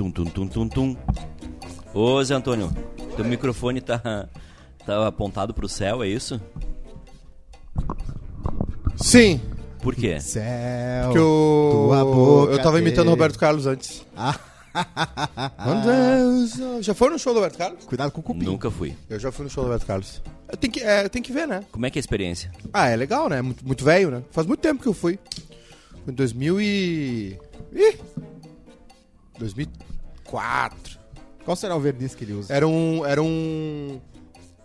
Tum, tum, tum, tum, tum. Ô, Zé Antônio, teu microfone tá, tá apontado pro céu, é isso? Sim, Por quê? Céu. que o... tua boca eu tava imitando o Roberto Carlos antes. Ah. Meu Deus, já foi no show do Roberto Carlos? Cuidado com o cupim. Nunca fui. Eu já fui no show do Roberto Carlos. Tem que, é, tem que ver, né? Como é que é a experiência? Ah, é legal, né? Muito, muito velho, né? Faz muito tempo que eu fui. Foi em 2000 e... Ih! 2004. Qual será o verniz que ele usa? Era um... Era um...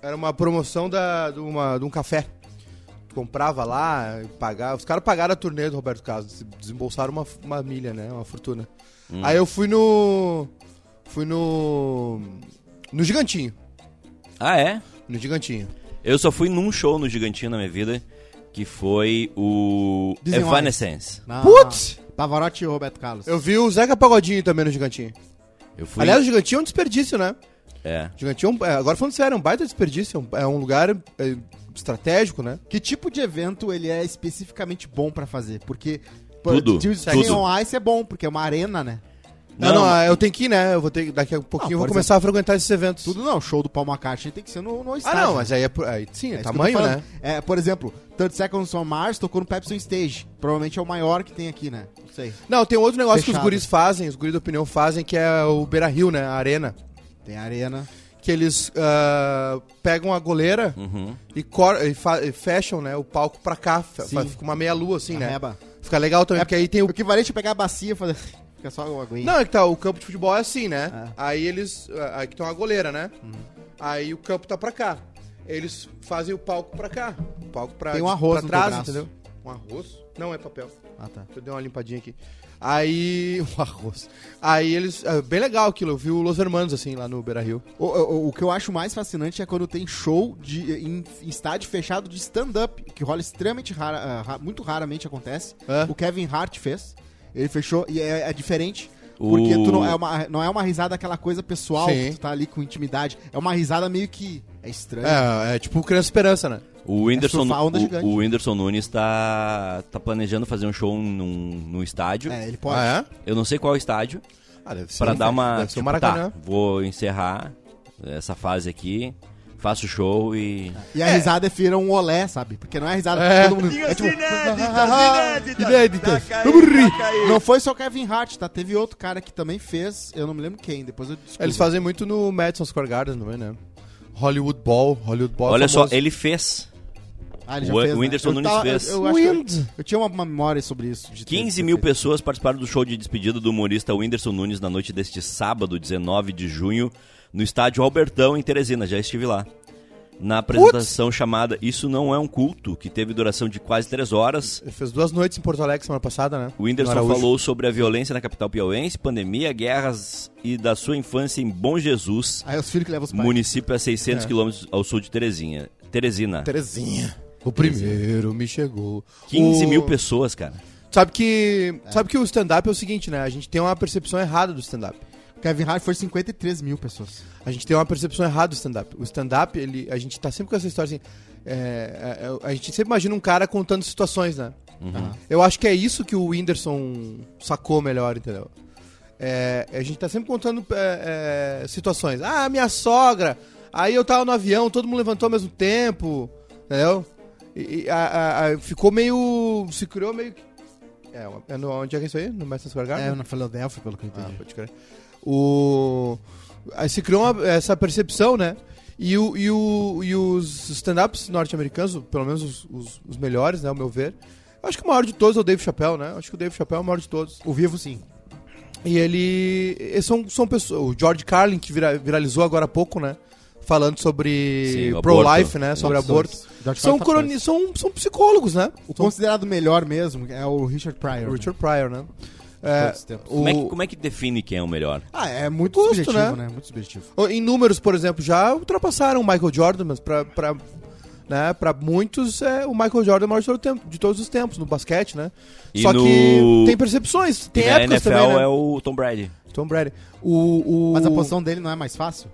Era uma promoção da, de, uma, de um café. Comprava lá, pagava... Os caras pagaram a turnê do Roberto Carlos. Desembolsaram uma, uma milha, né? Uma fortuna. Aí eu fui no... Fui no... No Gigantinho. Ah, é? No Gigantinho. Eu só fui num show no Gigantinho na minha vida, que foi o Dizem. Evanescence. Putz! Pavarotti e Roberto Carlos. Eu vi o Zeca Pagodinho também no Gigantinho. Eu fui... Aliás, o Gigantinho é um desperdício, né? É. O Gigantinho, é um- é, agora falando sério, é um baita desperdício. É um, é um lugar é, estratégico, né? Que tipo de evento ele é especificamente bom pra fazer? Porque... Tudo, tudo. Ice é bom, porque é uma arena, né? Não, Não, não, mas- eu tenho que ir, né? Eu vou ter, daqui a pouquinho eu Não, vou começar a frequentar esses eventos. Tudo não, show do Paul McCartney tem que ser no, no Ah, estádio. não, né? mas aí é, por- aí, sim, é, É tamanho, né? É, por exemplo, 30 Seconds on Mars tocou no Pepsi Stage. Provavelmente é o maior que tem aqui, né? Não sei. Não, tem outro negócio que os Fechado. guris fazem, os guris da opinião fazem, que é o Beira Rio, né? A arena. Tem arena. Que eles ah, pegam a goleira Uhum. e, e e fecham né, o palco pra cá. Sim. Fica uma meia-lua, assim, a né? reba. Fica legal também, É, porque aí tem o O equivalente a pegar a bacia e fazer... Fica só uma aguinha. Não, é que tá, o campo de futebol é assim, né? É. Aí eles. Aí que tem uma goleira, né? Uhum. Aí o campo tá pra cá. Eles fazem o palco pra cá. O palco pra, Tem um arroz pra trás, entendeu? Um arroz? Não é papel. Ah, tá. Deixa eu dar uma limpadinha aqui. Aí. Um arroz. Aí eles. É bem legal aquilo. Eu vi o Los Hermanos, assim, lá no Beira Rio. O, o- o que eu acho mais fascinante é quando tem show de, em, em estádio fechado de stand-up, que rola extremamente rara, ah, ra- muito raramente acontece. É. O Kevin Hart fez. Ele fechou e é, é diferente. O- Porque tu não é, uma, não é uma risada aquela coisa pessoal, Sim. que tu tá ali com intimidade. É uma risada meio que. É estranho. É, é tipo Criança Esperança, né? O Whindersson, onda o, o Whindersson Nunes tá, tá planejando fazer um show num, num estádio. É, ele pode. Ah, é? Eu não sei qual estádio, Ah, deve ser. Pra um- dar uma. Deve ser tipo, Maracanã. tá, vou encerrar essa fase aqui, faço show e. E a risada vira um olé, sabe? Porque não é a risada É. todo mundo. É tipo. Inéditas. Não foi só o Kevin Hart, tá? Teve outro cara que também fez, eu não me lembro quem, depois eu descubro. Eles fazem muito no Madison Square Garden também, né? Hollywood Ball. Hollywood Ball é Olha só, ele fez. Ah, ele já o- fez, o né? Whindersson Eu Nunes tava- fez. Eu, eu que eu, Wind. eu tinha uma, memória sobre isso. de ter- 15 ter mil feito. pessoas participaram do show de despedida do humorista Whindersson Nunes na noite deste sábado, 19 de junho, no estádio Albertão, em Teresina. Já estive lá. Na apresentação chamada Isso Não É um Culto, que teve duração de quase três horas, Ele fez duas noites em Porto Alegre semana passada, né? o Whindersson falou sobre a violência na capital piauense, pandemia, guerras e da sua infância em Bom Jesus, Aí os filhos que levam os pais. município a 600 É. quilômetros ao sul de Terezinha. Teresina. Terezinha. O primeiro me chegou. 15 O- mil pessoas, cara. Sabe que, sabe que o stand-up é o seguinte, né? A gente tem uma percepção errada do stand-up. Kevin Hart foi 53 mil pessoas. A gente tem uma percepção errada do stand-up. O stand-up, ele, a gente tá sempre com essa história assim. é, é, é, a gente sempre imagina um cara contando situações, né? Aham. Eu acho que é isso que o Whindersson sacou melhor, entendeu? É, a gente tá sempre contando é, é, situações. Ah, minha sogra. Aí eu tava no avião, todo mundo levantou ao mesmo tempo, entendeu? E, a- a- a- ficou meio. Se criou meio. É, é no, onde é que é isso aí? No Madison Square Garden? É, na Philadelphia, pelo que eu Ah, entendi. pode crer. O... Aí se criou uma- essa percepção, né? E, o, e, o, e os stand-ups norte-americanos, pelo menos os, os- os melhores, né, ao meu ver, eu acho que o maior de todos é o Dave Chappelle, né? Acho que o Dave Chappelle é o maior de todos. O vivo, sim. E ele... eles São, são pessoas... O George Carlin, que vira- viralizou agora há pouco, né? Falando sobre pro-life, né? Sobre aborto. São, croni... dois. são, são psicólogos, né? O São considerado melhor mesmo é o Richard Pryor. Richard Pryor, né? É, Todos os tempos. o- Como, é que, como é que define quem é o melhor? Ah, é muito Gosto, subjetivo, né? né? Muito subjetivo. Em números, por exemplo, já ultrapassaram o Michael Jordan, mas pra, pra, né, pra muitos é o Michael Jordan é o maior de, todo tempo- de todos os tempos, no basquete, né? E Só no- que tem percepções, tem e na épocas NFL também, né? é o Tom Brady. Tom Brady. O, o, Mas a posição dele não é mais fácil?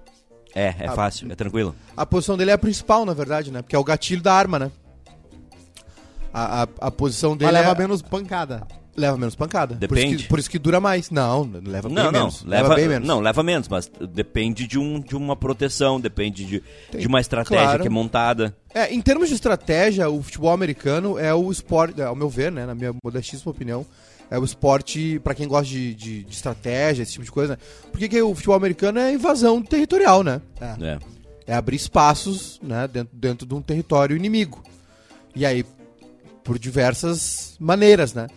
É, é Ah, fácil, é tranquilo. a posição dele é a principal, na verdade, né? Porque é o gatilho da arma, né? A, a, a posição dele Mas leva é- menos pancada. Leva menos pancada. Por isso, Depende. que, por isso que dura mais. Não, leva bem Não, não, menos. leva, bem menos. não, leva menos, mas depende de, um, de uma proteção, depende de, de uma estratégia claro. que é montada. É, em termos de estratégia, o futebol americano é o esporte, ao meu ver, né, na minha modestíssima opinião, é o esporte pra quem gosta de, de- de estratégia, esse tipo de coisa. Né? Porque que o futebol americano é invasão territorial, né? É. É abrir espaços né, dentro, dentro de um território inimigo. E aí, por diversas maneiras, né?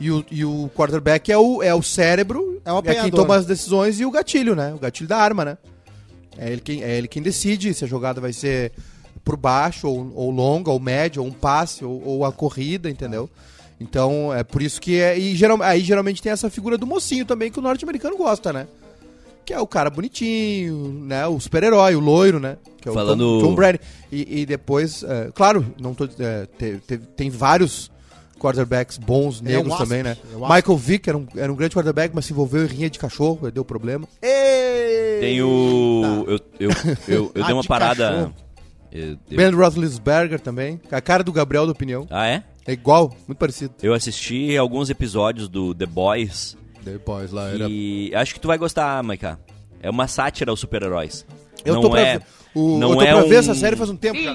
E o, e o quarterback é o, é o cérebro, É o quem apanhador. toma as decisões e o gatilho, né? O gatilho da arma, né? É ele quem, é ele quem decide se a jogada vai ser por baixo, ou, ou longa, ou média, ou um passe, ou, ou a corrida, entendeu? Então, é por isso que é. E geral, aí geralmente tem essa figura do mocinho também que o norte-americano gosta, né? Que é o cara bonitinho, né? O super-herói, o loiro, né? Que é o Falando- Tom, Tom Brady. E, e depois, é, claro, não tô, é, te- te- tem vários quarterbacks bons é um negros wasp, também, né? é um. Michael Vick era um, era um grande quarterback, mas se envolveu em rinha de cachorro, deu problema. Ei! Tem o. Eu, eu, eu, eu Ah, dei uma de parada. cachorro. eu- eu- Ben Roethlisberger também. A cara do Gabriel da opinião. ah, é? É igual, muito parecido. Eu assisti alguns episódios do The Boys Depois lá e acho que tu vai gostar, Maiká. É uma sátira aos super-heróis. Eu não tô pra, é, ver- o, não eu tô é pra ver um- essa série faz um tempo já.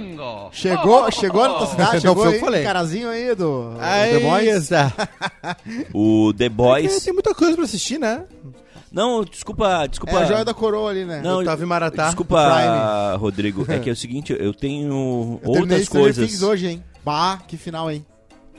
Chegou, chegou na tua cidade, Não, chegou foi o aí, que eu falei. carazinho aí do Aí, The Boys. O The É, Boys. tem muita coisa pra assistir, né? Não, desculpa, É desculpa. a joia da coroa ali, né? Não, Otávio Maratá. Desculpa, Rodrigo. É que é o seguinte, eu tenho Eu outras coisas. hoje, hein? Bah, que final, hein?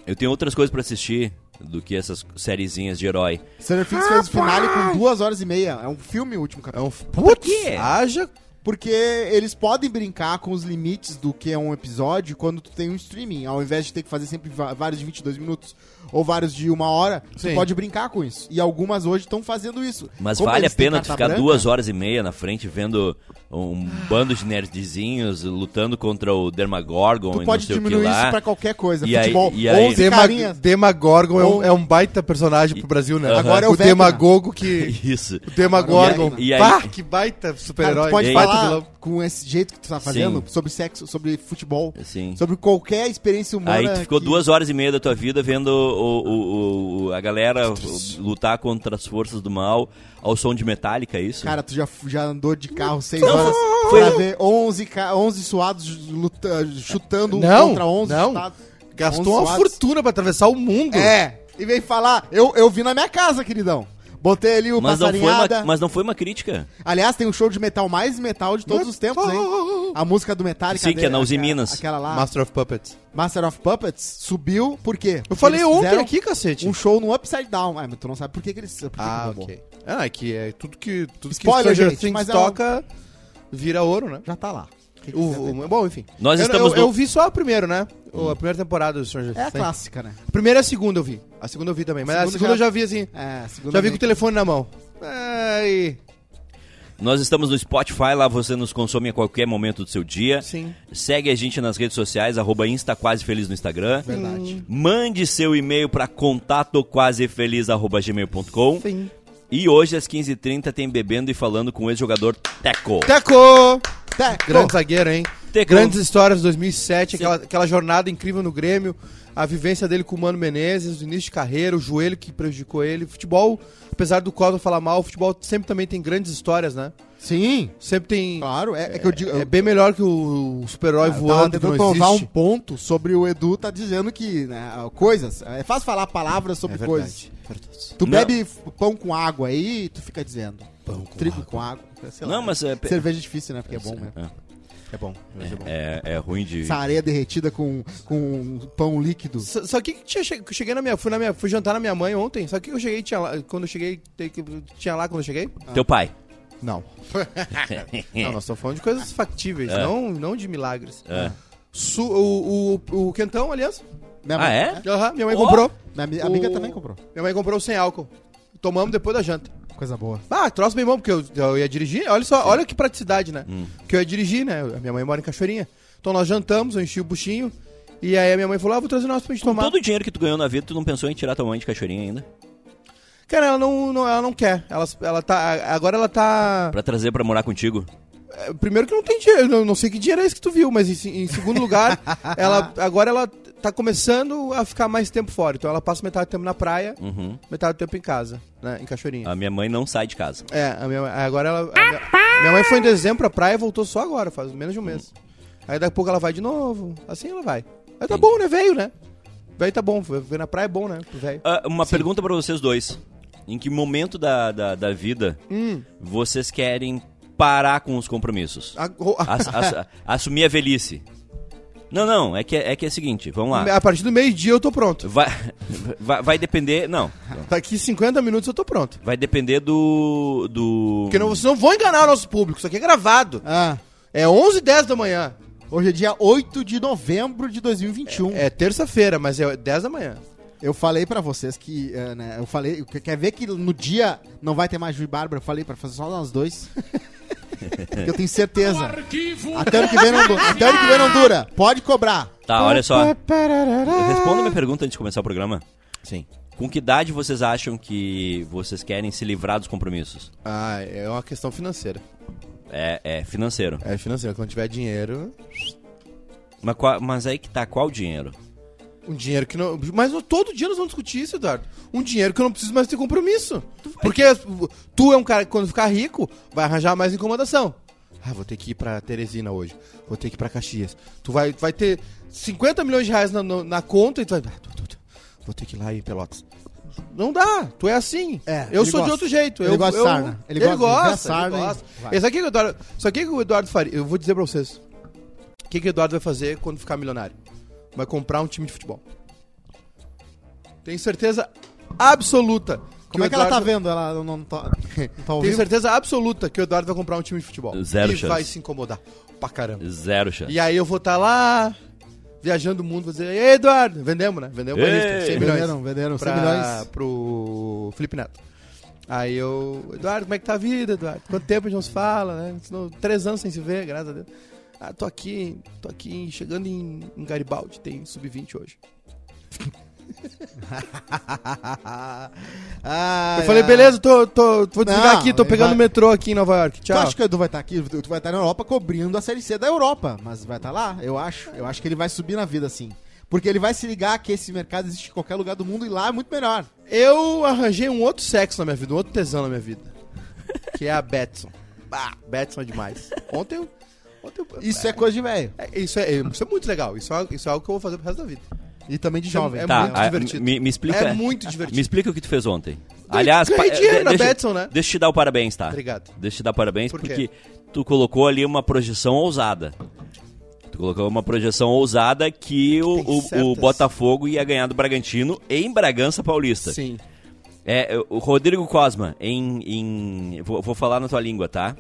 Eu tenho outras coisas pra assistir do que essas sériezinhas de herói. Stranger Things fez o finale com duas horas e meia. É um filme o último É capítulo. um... Putz, quê? haja... Porque eles podem brincar com os limites do que é um episódio quando tu tem um streaming. Ao invés de ter que fazer sempre vários de 22 minutos ou vários de uma hora, Sim. tu pode brincar com isso. E algumas hoje estão fazendo isso. Mas Como vale a pena ficar branca, duas horas e meia na frente vendo um bando de nerdzinhos lutando contra o Dermagorgon Tu e pode não sei o que diminuir lá. isso pra qualquer coisa. E aí- Futebol, e aí- 11 Dema... carinhas. Demagorgon é um, é um baita personagem pro Brasil, né? Aham. Agora é o o. Demagogo que... Isso. O Demagorgon. E aí- e aí- Pá, que baita Cara, super-herói. tu pode baita falar vilão. com esse jeito que tu tá fazendo Sim. sobre sexo, sobre futebol, Sim. sobre qualquer experiência humana. Aí tu ficou que- duas horas e meia da tua vida vendo o, o- o- a galera lutar contra as forças do mal ao som de Metallica, é isso? Cara, tu já, já andou de carro seis Não, horas foi- pra ver 11, ca- 11 suados luta- chutando um Não, contra 11 não. chutados. Gastou 11 uma suados. fortuna pra atravessar o mundo. É, e veio falar, eu, eu vi na minha casa, queridão. Botei ali o mas, não foi passarinhada. uma, mas não foi uma crítica. Aliás, tem um show de metal mais metal de todos os tempos, hein? A música do Metallica. Sim, que é na Uzi aquela- Minas. Aquela lá, Master of Puppets. Master of Puppets, subiu, por quê? Eu Porque falei eles ontem fizeram aqui, cacete. Um show no Upside Down. Ah, mas tu não sabe por que, que eles. Por que Ah, que ok. Ah, é que é tudo que, tudo Spoiler, que Stranger gente, Things mas é toca vira ouro, né? Já tá lá. O que O, o- bom, enfim. Nós eu, estamos eu, no- eu vi só a primeira, né? O- A primeira temporada do Stranger É a Things. clássica, né? A primeira e a segunda eu vi. A segunda eu vi também. Mas a Segunda segunda já- eu já vi assim. É, a segunda Já vi com o telefone na mão. Ai. Nós estamos no Spotify, lá você nos consome a qualquer momento do seu dia. Sim. Segue a gente nas redes sociais, arroba Insta Quase Feliz no Instagram. Verdade. Mande seu e-mail para contatoquasefeliz.gmail.com Sim. E hoje, às 15h30, tem Bebendo e Falando com o ex-jogador Teco. Teco! Teco. Grande zagueiro, hein? Teco. Grandes histórias de 2007, aquela, aquela jornada incrível no Grêmio, a vivência dele com o Mano Menezes, o início de carreira, o joelho que prejudicou ele. Futebol, apesar do Cosmo falar mal, o futebol sempre também tem grandes histórias, né? Sim, Sempre tem. claro. É, é que eu digo. É bem melhor que o super-herói eu tava voando que tentando não provar um ponto sobre o Edu tá dizendo que né, coisas. É fácil falar palavras sobre É coisas. verdade. verdade. Tu Não. bebe pão com água aí e tu fica dizendo. Pão com trigo água. com água. Sei lá. Não, mas é, Cerveja é difícil, né? Porque é bom mesmo. É bom. É bom. é, é ruim de. Essa areia derretida com, com pão líquido. Só, só que que tinha che- cheguei na minha, fui na minha, fui jantar na minha mãe ontem. Só que eu cheguei tinha lá, quando eu cheguei, tinha lá quando eu cheguei? Teu pai. Não. não, nós estamos falando de coisas factíveis, É. não, não de milagres. É. Su- o, o, o quentão, aliás. Minha Ah, mãe- é? Aham, minha mãe Ó. comprou. Minha ami- amiga O- também comprou. Minha mãe comprou sem álcool. Tomamos depois da janta. Coisa boa. Ah, troço bem bom, porque eu, eu ia dirigir. Olha só, olha que praticidade, né? Hum. Porque eu ia dirigir, né? A minha mãe mora em Cachoeirinha. Então nós jantamos, eu enchi o buchinho. E aí a minha mãe falou: Ah, vou trazer nosso pra gente Com tomar. todo o dinheiro que tu ganhou na vida, tu não pensou em tirar tua mãe de cachoeirinha ainda? Cara, ela não, não- ela não quer. Ela, ela tá. Agora ela tá. Pra trazer pra morar contigo? É, primeiro que não tem dinheiro, não, não sei que dinheiro é esse que tu viu, mas em, em segundo lugar, ela agora ela tá começando a ficar mais tempo fora. Então ela passa metade do tempo na praia, Uhum. metade do tempo em casa, né? Em Cachoeirinha. A minha mãe não sai de casa. É, a minha, agora ela. a minha, minha mãe foi em dezembro pra praia e voltou só agora, faz menos de um mês. Aí daqui a pouco ela vai de novo. Assim ela vai. Aí tá Sim. bom, né? Veio, né? Veio tá bom. Ver na praia é bom, né? Velho. Ah, uma pergunta pra vocês dois. Em que momento da, da, da vida Hum. vocês querem parar com os compromissos? A, o- a- Ass- ass- assumir a velhice? Não, não, é que é, que é o seguinte, vamos lá. a partir do meio-dia eu tô pronto. Vai, vai, vai depender. Não. Daqui 50 minutos eu tô pronto. Vai depender do. do... Porque não, vocês não vão enganar o nosso público. Isso aqui é gravado. Ah, É 11 h 10 da manhã. hoje é dia 8 de novembro de 2021. É terça-feira, mas é 10 da manhã. Eu falei pra vocês que, eh, né, eu falei, que- quer ver que no dia não vai ter mais Ju e Bárbara? Eu falei pra fazer só nós dois. Eu tenho certeza. Até ano que vem não dura. Até ano que vem não dura. Pode cobrar. Tá, olha só. Responda minha pergunta antes de começar o programa. Sim. Com que idade vocês acham que vocês querem se livrar dos compromissos? Ah, é uma questão financeira. É, é financeiro. É financeira. Quando tiver dinheiro. Mas, qual- mas aí que tá, qual dinheiro? Um dinheiro que não. Mas todo dia nós vamos discutir isso, Eduardo. Um dinheiro que eu não preciso mais ter compromisso. Porque tu é um cara que quando ficar rico, vai arranjar mais incomodação. Ah, vou ter que ir pra Teresina hoje. Vou ter que ir pra Caxias. Tu vai, vai ter 50 milhões de reais na, na conta e tu vai. Ah, tu- tu- tu, vou ter que ir lá em Pelotas. Não dá, tu é assim. É, eu sou de gosta. outro jeito. Ele eu, gosta de sarna. Ele, Ele gosta de gosta, sarna ele gosta. aqui que o Eduardo, isso aqui que o Eduardo faria. Eu vou dizer pra vocês. O que, que o Eduardo vai fazer quando ficar milionário? Vai comprar um time de futebol. Tenho certeza absoluta. Como é que ela tá vendo? Ela não, não tá, não tá Tenho certeza absoluta que o Eduardo vai comprar um time de futebol. Zero e chance. vai se incomodar pra caramba. Zero chance. E aí eu vou estar lá, viajando o mundo, vou dizer, Ei, Eduardo, vendemos, né? Vendemos Ei, pra lista, 100 milhões. Venderam, venderam 100 pra, milhões. pro Felipe Neto. Aí eu, Eduardo, como é que tá a vida, Eduardo? Quanto tempo a gente não se fala, né? Três anos sem se ver, graças a Deus. Ah, tô aqui, tô aqui chegando em, em Garibaldi, tem sub-20 hoje. Ah, eu falei, beleza, tô, tô, vou desligar Não, aqui, tô pegando vai- metrô aqui em Nova York. Tu Tchau. acha que o Edu vai estar aqui? Tu vai estar na Europa cobrindo a Série C da Europa. Mas vai estar lá, eu acho. Eu acho que ele vai subir na vida, assim. Porque ele vai se ligar que esse mercado existe em qualquer lugar do mundo e lá é muito melhor. Eu arranjei um outro sexo na minha vida, um outro tesão na minha vida. Que é a Betson. Ah, Betson é demais. Ontem eu. Isso é coisa de velho. é, isso, é, isso é muito legal. Isso é, isso é algo que eu vou fazer pro resto da vida. E também de é- jovem. é tá, muito ah, divertido. Me, me explica. É muito divertido. Me explica o que tu fez ontem. Ganhei- Aliás, ganhei dinheiro de- na deixa, Betson, né? Deixa eu te dar o parabéns, tá? Obrigado. Deixa eu te dar parabéns Por porque tu colocou ali uma projeção ousada. Tu colocou uma projeção ousada que o, o- o Botafogo ia ganhar do Bragantino em Bragança Paulista. Sim. É, o Rodrigo Cosma, em. em- vou, vou falar na tua língua, tá?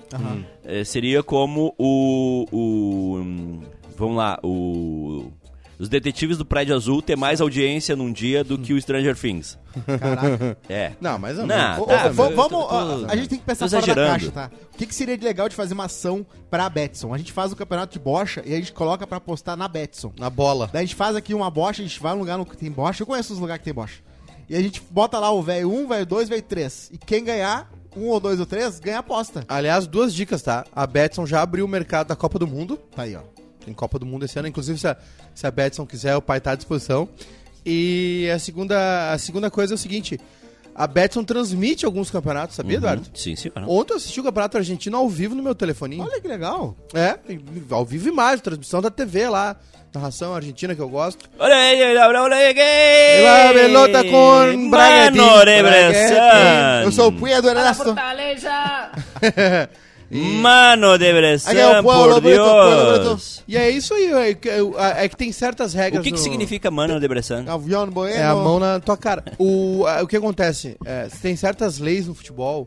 É, seria como o. o vamos lá, o. Os detetives do Prédio Azul ter mais audiência num dia do que o Stranger Things. Caraca. É. Não, mas Não, tá, vamos, tô- tô- ó, a gente tem que pensar fora da caixa, tá? O que, que seria de legal de fazer uma ação pra Betson? A gente faz o campeonato de bocha e a gente coloca pra apostar na Betson. Na bola. Daí a gente faz aqui uma bocha, a gente vai num lugar no que tem bocha. Eu conheço os lugares que tem bocha. E a gente bota lá o velho 1, velho 2, velho 3. E quem ganhar, um ou dois ou três, ganha a aposta. Aliás, duas dicas, tá? A Betson já abriu o mercado da Copa do Mundo. Tá aí, ó. Tem Copa do Mundo esse ano. Inclusive, se a, se a Betson quiser, o pai tá à disposição. E a segunda, a segunda coisa é o seguinte: a Betson transmite alguns campeonatos, sabia, Eduardo? Uhum. Sim, senhora. Ontem eu assisti o Campeonato Argentino ao vivo no meu telefoninho. Olha que legal. É, ao vivo imagem, transmissão da TV lá. Narração argentina que eu gosto. Olha aí, olha olha aí, La pelota con Bragantino. Eu sou o Punha do Ernesto. Fortaleza! Mano de Bressan, é o Pueblo por Deus. E é isso aí, é que, é que tem certas regras. O que, que no- significa Mano de Bressan? É a mão na tua cara. O, a- o que acontece? É, tem certas leis no futebol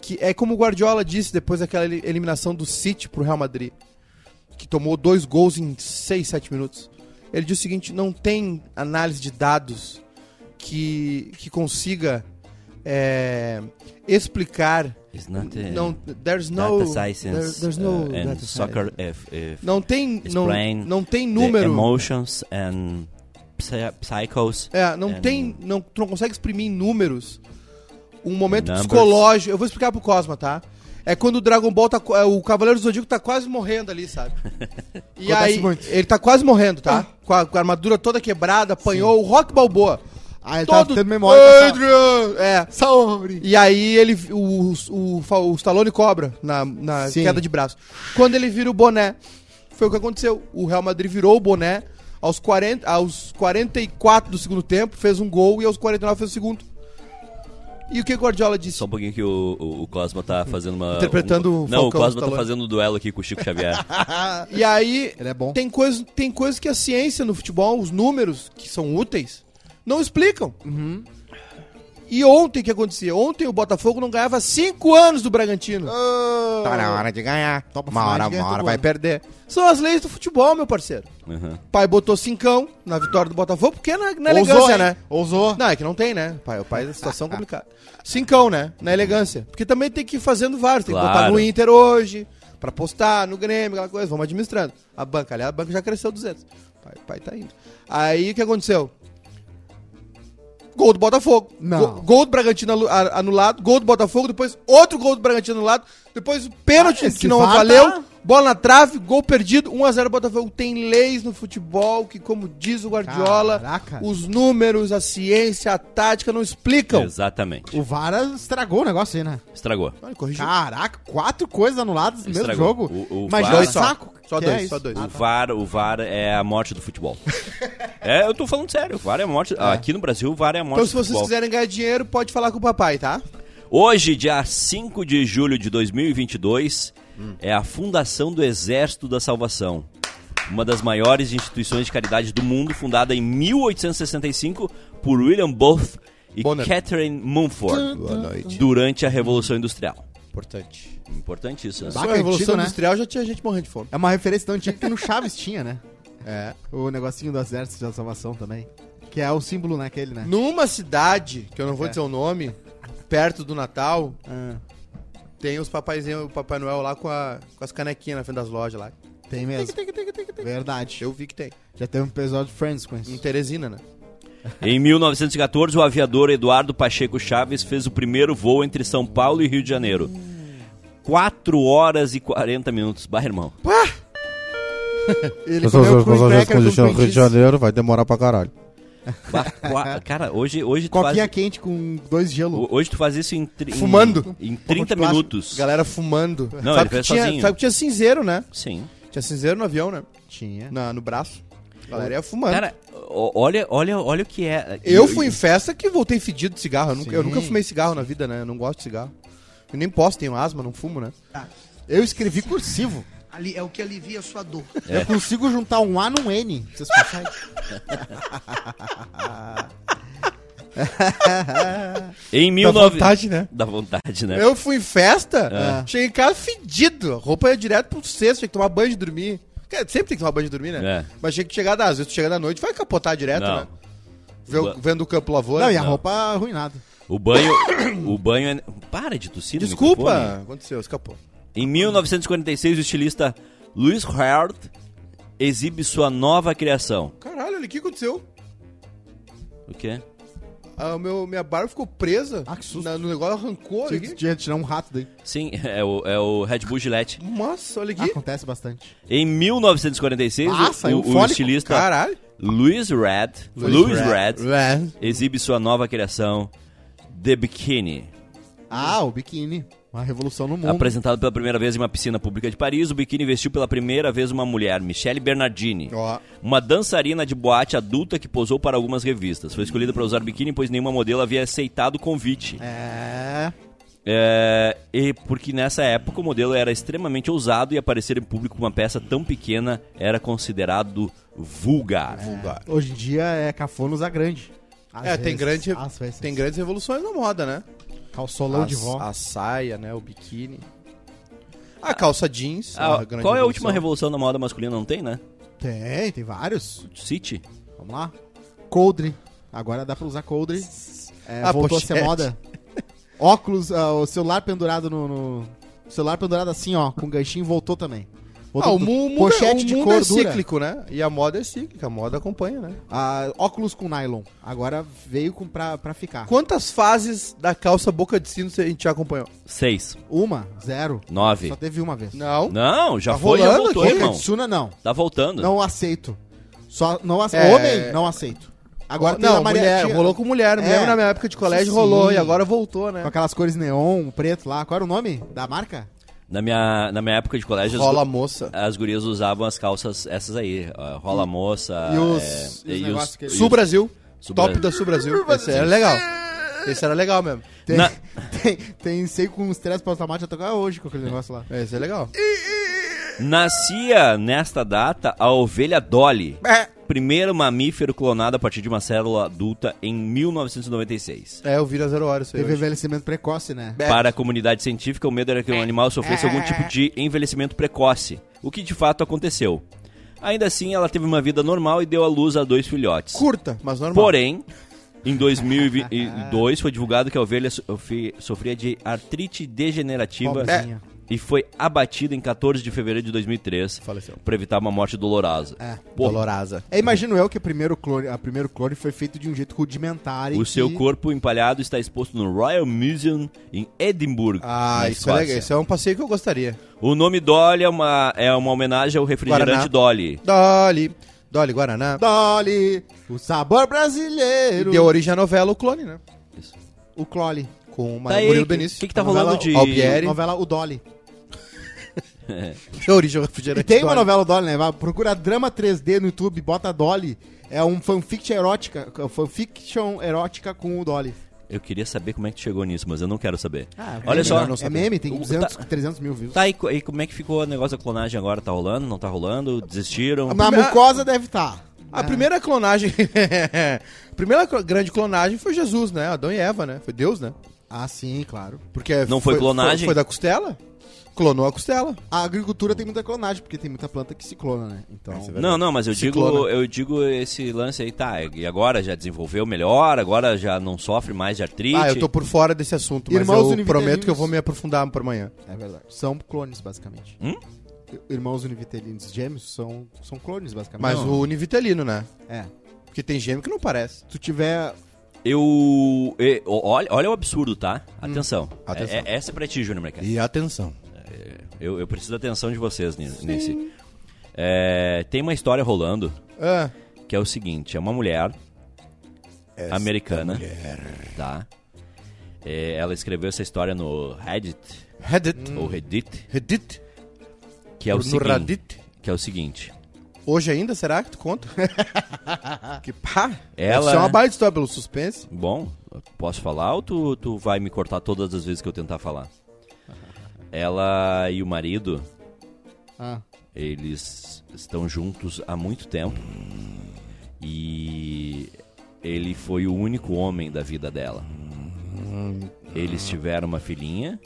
que é como o Guardiola disse depois daquela eli- eliminação do City pro Real Madrid, que tomou dois gols em 6, 7 minutos. Ele disse o seguinte: não tem análise de dados que, que consiga é, explicar. It's not, uh, Não, there's no, science there- no uh, and soccer if, if Não tem, não, não tem número. emotions and psy- psychos. É, não tem. Não, tu não consegue exprimir em números um momento Numbers. psicológico. Eu vou explicar pro Cosma, tá? É quando o Dragon Ball tá. é, O Cavaleiro do Zodíaco tá quase morrendo ali, sabe? E Acontece aí. muito. Ele tá quase morrendo, tá? Com, a, com a armadura toda quebrada, apanhou o Rock Balboa. Ah, ele tava Todo. tendo memória. tá Adrian! É. Saori. E aí ele. O, o, o, o Stallone cobra na, na Sim. queda de braço. Quando ele vira o boné, foi o que aconteceu. O Real Madrid virou o boné aos, 40, aos 44 do segundo tempo, fez um gol e aos 49 fez o segundo. E o que o Guardiola disse? Só um pouquinho que o, o, o Cosma tá fazendo uma. Interpretando um- o Não, o Cosma tá Stallone. fazendo um duelo aqui com o Chico Xavier. E aí Ele é bom. tem coisas tem coisas que a ciência no futebol, os números que são úteis, não explicam. Uhum. E ontem o que acontecia? Ontem o Botafogo não ganhava 5 anos do Bragantino. Tá na hora de ganhar. Topa Uma hora, uma hora vai perder. São as leis do futebol, meu parceiro. Uhum. Pai botou cincão na vitória do Botafogo, porque na, na Ousou, elegância, hein? né? Ousou. Não, é que não tem, né? Pai, o pai da situação complicada. Cincão, né? Na elegância. Porque também tem que ir fazendo vários. Tem que botar no Inter hoje, pra postar no Grêmio, aquela coisa. Vamos administrando. A banca, aliás, a banca já cresceu 200. Pai, pai tá indo. Aí o que aconteceu? Gol do Botafogo. Não. Go- Gol do Bragantino anulado. Gol do Botafogo. Depois outro gol do Bragantino anulado. Depois o pênalti Ah, que não valeu. tá- Bola na trave. Gol perdido. 1x0 Botafogo. Tem leis no futebol que, como diz o Guardiola, Caraca. os números, a ciência, a tática não explicam. Exatamente. O VAR estragou o negócio aí, né? Estragou. Olha, corrigiu. Caraca, quatro coisas anuladas no mesmo Estragou. jogo. O- o Imagina VAR- o Dois só. saco. Só que dois, é só dois. O VAR, o VAR é a morte do futebol. é, eu tô falando sério. O VAR é a morte. Aqui no Brasil, o VAR é a morte Então, do se vocês futebol. quiserem ganhar dinheiro, pode falar com o papai, tá? Hoje, dia 5 de julho de 2022, Hum. é a Fundação do Exército da Salvação. Uma das maiores instituições de caridade do mundo, fundada em 1865 por William Booth e Bonner. Catherine Mumford Boa noite. durante a Revolução Industrial. Importante. Importante isso, né? Bah, Só que a Revolução antigo, né? Industrial já tinha gente morrendo de fome. É uma referência tão antiga que no Chaves tinha, né? É. O negocinho do Exército da Salvação também. Que é o símbolo naquele, né? Numa cidade, que eu não vou É. dizer o nome, perto do Natal, Ah, tem os papaizinhos, o Papai Noel lá com, a- com as canequinhas na frente das lojas lá. tem mesmo. Verdade. Eu vi que tem. Já teve um episódio de Friends com Em isso. Teresina, né? Em 1914, o aviador Eduardo Pacheco Chaves fez o primeiro voo entre São Paulo e Rio de Janeiro. 4 horas e 40 minutos. Bah, irmão. Ele Essas comeu no Rio de. Janeiro vai demorar pra caralho. Cara, hoje, hoje, tu faz, Coquinha quente com dois gelo. hoje tu faz isso em, tri- em- Fumando. em de 30 plástico. minutos. Galera fumando. Não, sabe, ele que fez tinha, sozinho. sabe que tinha cinzeiro, né? Sim. Tinha cinzeiro no avião, né? Tinha. Na, no braço. A galera ia fumando. Cara, olha, olha, olha o que é. eu fui em festa que voltei fedido de cigarro. Eu nunca, eu nunca fumei cigarro na vida, né? Eu não gosto de cigarro. Eu nem posso, tenho asma, não fumo, né? Eu escrevi cursivo. Ali é o que alivia a sua dor. É. Eu consigo juntar um A num N. Vocês conseguem? Em Dá 19... vontade, né? Dá vontade, né? Eu fui em festa, É. cheguei em casa fedido. A roupa ia direto pro cesto, tinha que tomar banho de dormir. Sempre tem que tomar banho de dormir, né? É. Mas tinha que chegar, às vezes tu chega da noite, vai capotar direto, Não. né? Vê- Vendo o campo lavoura. Não, e a Não. roupa arruinada. O banho. o banho é. Para de tossir Desculpa, aconteceu, escapou. Em 1946, o estilista Louis Hard exibe sua nova criação. Caralho, olha o que aconteceu. O quê? A meu, minha barba ficou presa Ah, que susto. na- no negócio, arrancou. Olha Tinha aqui. tinha que tirar um rato daí. Sim, é o, é o Red Bull Gillette. Nossa, olha Ah, aqui. acontece bastante. Em 1946, Ah, o- saiu o, o fólico. estilista Caralho. Louis Red, Louis Louis Red. Red exibe sua nova criação, The Bikini. Ah, o biquíni. Uma revolução no mundo. Apresentado pela primeira vez em uma piscina pública de Paris, o biquíni vestiu pela primeira vez uma mulher, Michelle Bernardini. Ó. Uma dançarina de boate adulta que posou para algumas revistas. Foi escolhida para usar biquíni pois nenhuma modelo havia aceitado o convite. É. É, e porque nessa época o modelo era extremamente ousado e aparecer em público com uma peça tão pequena era considerado vulgar. Vulgar. Hoje em dia é cafona usar grande. Às É, tem, vezes. grande, Às vezes. tem grandes revoluções na moda, né? Calçolão de As- vó. A saia, né? O biquíni. A calça jeans. Ah, grande qual é a última revolução. da moda masculina? Não tem, né? Tem, tem vários. City? Vamos lá. Coldre. Agora dá pra usar coldre. É, Ah, voltou a pochete. ser moda. Óculos, ah, o celular pendurado no, no- Celular pendurado assim, ó, com ganchinho, voltou também. Outro- Ah, o mu- mundo, pochete o de mundo cor é dura. cíclico, né? E a moda é cíclica, a moda acompanha, né? Ah, óculos com nylon. Agora veio com, pra, pra ficar. Quantas fases da calça boca de sino a gente já acompanhou? Seis. Uma, zero. Nove. Só teve uma vez. Não. Não, já Tá foi, já rolando voltou, aqui, irmão. Tsuna não. Tá voltando. Não aceito. Só não ace... É. Homem, não aceito. Agora tem não, a Maria mulher, rolou com mulher. É. lembro na minha época de colégio Sim. rolou e agora voltou, né? Com aquelas cores neon, preto lá. Qual era o nome da marca? Na, minha, na minha época de colégio, as, Rola gu- moça. as gurias usavam as calças essas aí. rola moça. E os- é, e os e negócios que- Sul Brasil. Sul Top Brasil. da Sul Brasil. Esse era legal. Esse era legal mesmo. Tem, Na- tem, tem sei com os três pós-tomate a tocar hoje com aquele negócio lá. Esse é legal. Nascia nesta data a ovelha Dolly. É. Primeiro mamífero clonado a partir de uma célula adulta em 1996. É, eu vi na Zero Hora isso aí. Teve hoje. envelhecimento precoce, né? É. Para a comunidade científica, o medo era que o animal sofresse algum tipo de envelhecimento precoce, o que de fato aconteceu. Ainda assim, ela teve uma vida normal e deu à luz a dois filhotes. Curta, mas normal. Porém, em 2002 foi divulgado que a ovelha sofri- sofria de artrite degenerativa Pobrezinha. E foi abatida em 14 de fevereiro de 2003 Faleceu. para evitar uma morte dolorosa. É. Porra, Dolorosa. É, imagino eu que o primeiro clone, a primeiro clone foi feito de um jeito rudimentar. e o seu que- corpo empalhado está exposto no Royal Museum em Edimburgo. Ah, na isso é Escócia. legal. Isso é um passeio que eu gostaria. O nome Dolly é uma, é uma homenagem ao refrigerante Guaraná. Dolly. Dolly. Dolly Guaraná. Dolly, o sabor E brasileiro. deu origem à novela O Clone, né? O Clone. Com o Tá aí, Murilo o Benício. que, que tá Novela rolando de... Albieri. Novela O Dolly. Deu origem ao E refrigerante tem uma Dolly. novela Dolly, né? Vai, Procura drama 3D no YouTube, bota Dolly. É um fanfiction erótica, fanfiction erótica com o Dolly. Eu queria saber como é que tu chegou nisso, mas eu não quero saber. Ah, Olha é só. melhor não saber. É meme, tem O- 200, tá- 300 mil views. Tá, e, e como é que ficou o negócio da clonagem agora? Tá rolando? Não tá rolando? Desistiram? Na primeira- mucosa deve tá. estar. A primeira clonagem. a primeira grande clonagem foi Jesus, né? Adão e Eva, né? Foi Deus, né? Ah, sim, claro. Porque Não foi clonagem? Foi, foi da costela? Clonou a costela. A agricultura tem muita clonagem, porque tem muita planta que se clona, né? Então. É verdade. Não, não, mas eu digo, eu digo esse lance aí, tá, e agora já desenvolveu melhor, agora já não sofre mais de artrite. Ah, eu tô por fora desse assunto, mas Irmãos eu univitelinos. prometo que eu vou me aprofundar por amanhã. É verdade. São clones, basicamente. Hum? Irmãos univitelinos gêmeos são, são clones, basicamente. Mas Não. o univitelino, né? É. Porque tem gêmeo que não parece. Se tu tiver. Eu. e- o- olha, olha o absurdo, tá? Atenção. Atenção. É- é- essa é pra ti, Júnior Mercado. E atenção. Eu, eu preciso da atenção de vocês nesse. É, tem uma história rolando Ah, que é o seguinte: é uma mulher esta americana, mulher. tá? É, ela escreveu essa história no Reddit, Reddit. ou Reddit, Reddit. que é o no seguinte. Reddit. Que é o seguinte. Hoje ainda, será que tu conta? que pá. Ela- Isso é uma baita história pelo suspense. Bom, posso falar ou tu, tu vai me cortar todas as vezes que eu tentar falar? Ela e o marido, Ah. eles estão juntos há muito tempo. E ele foi o único homem da vida dela. Eles tiveram uma filhinha.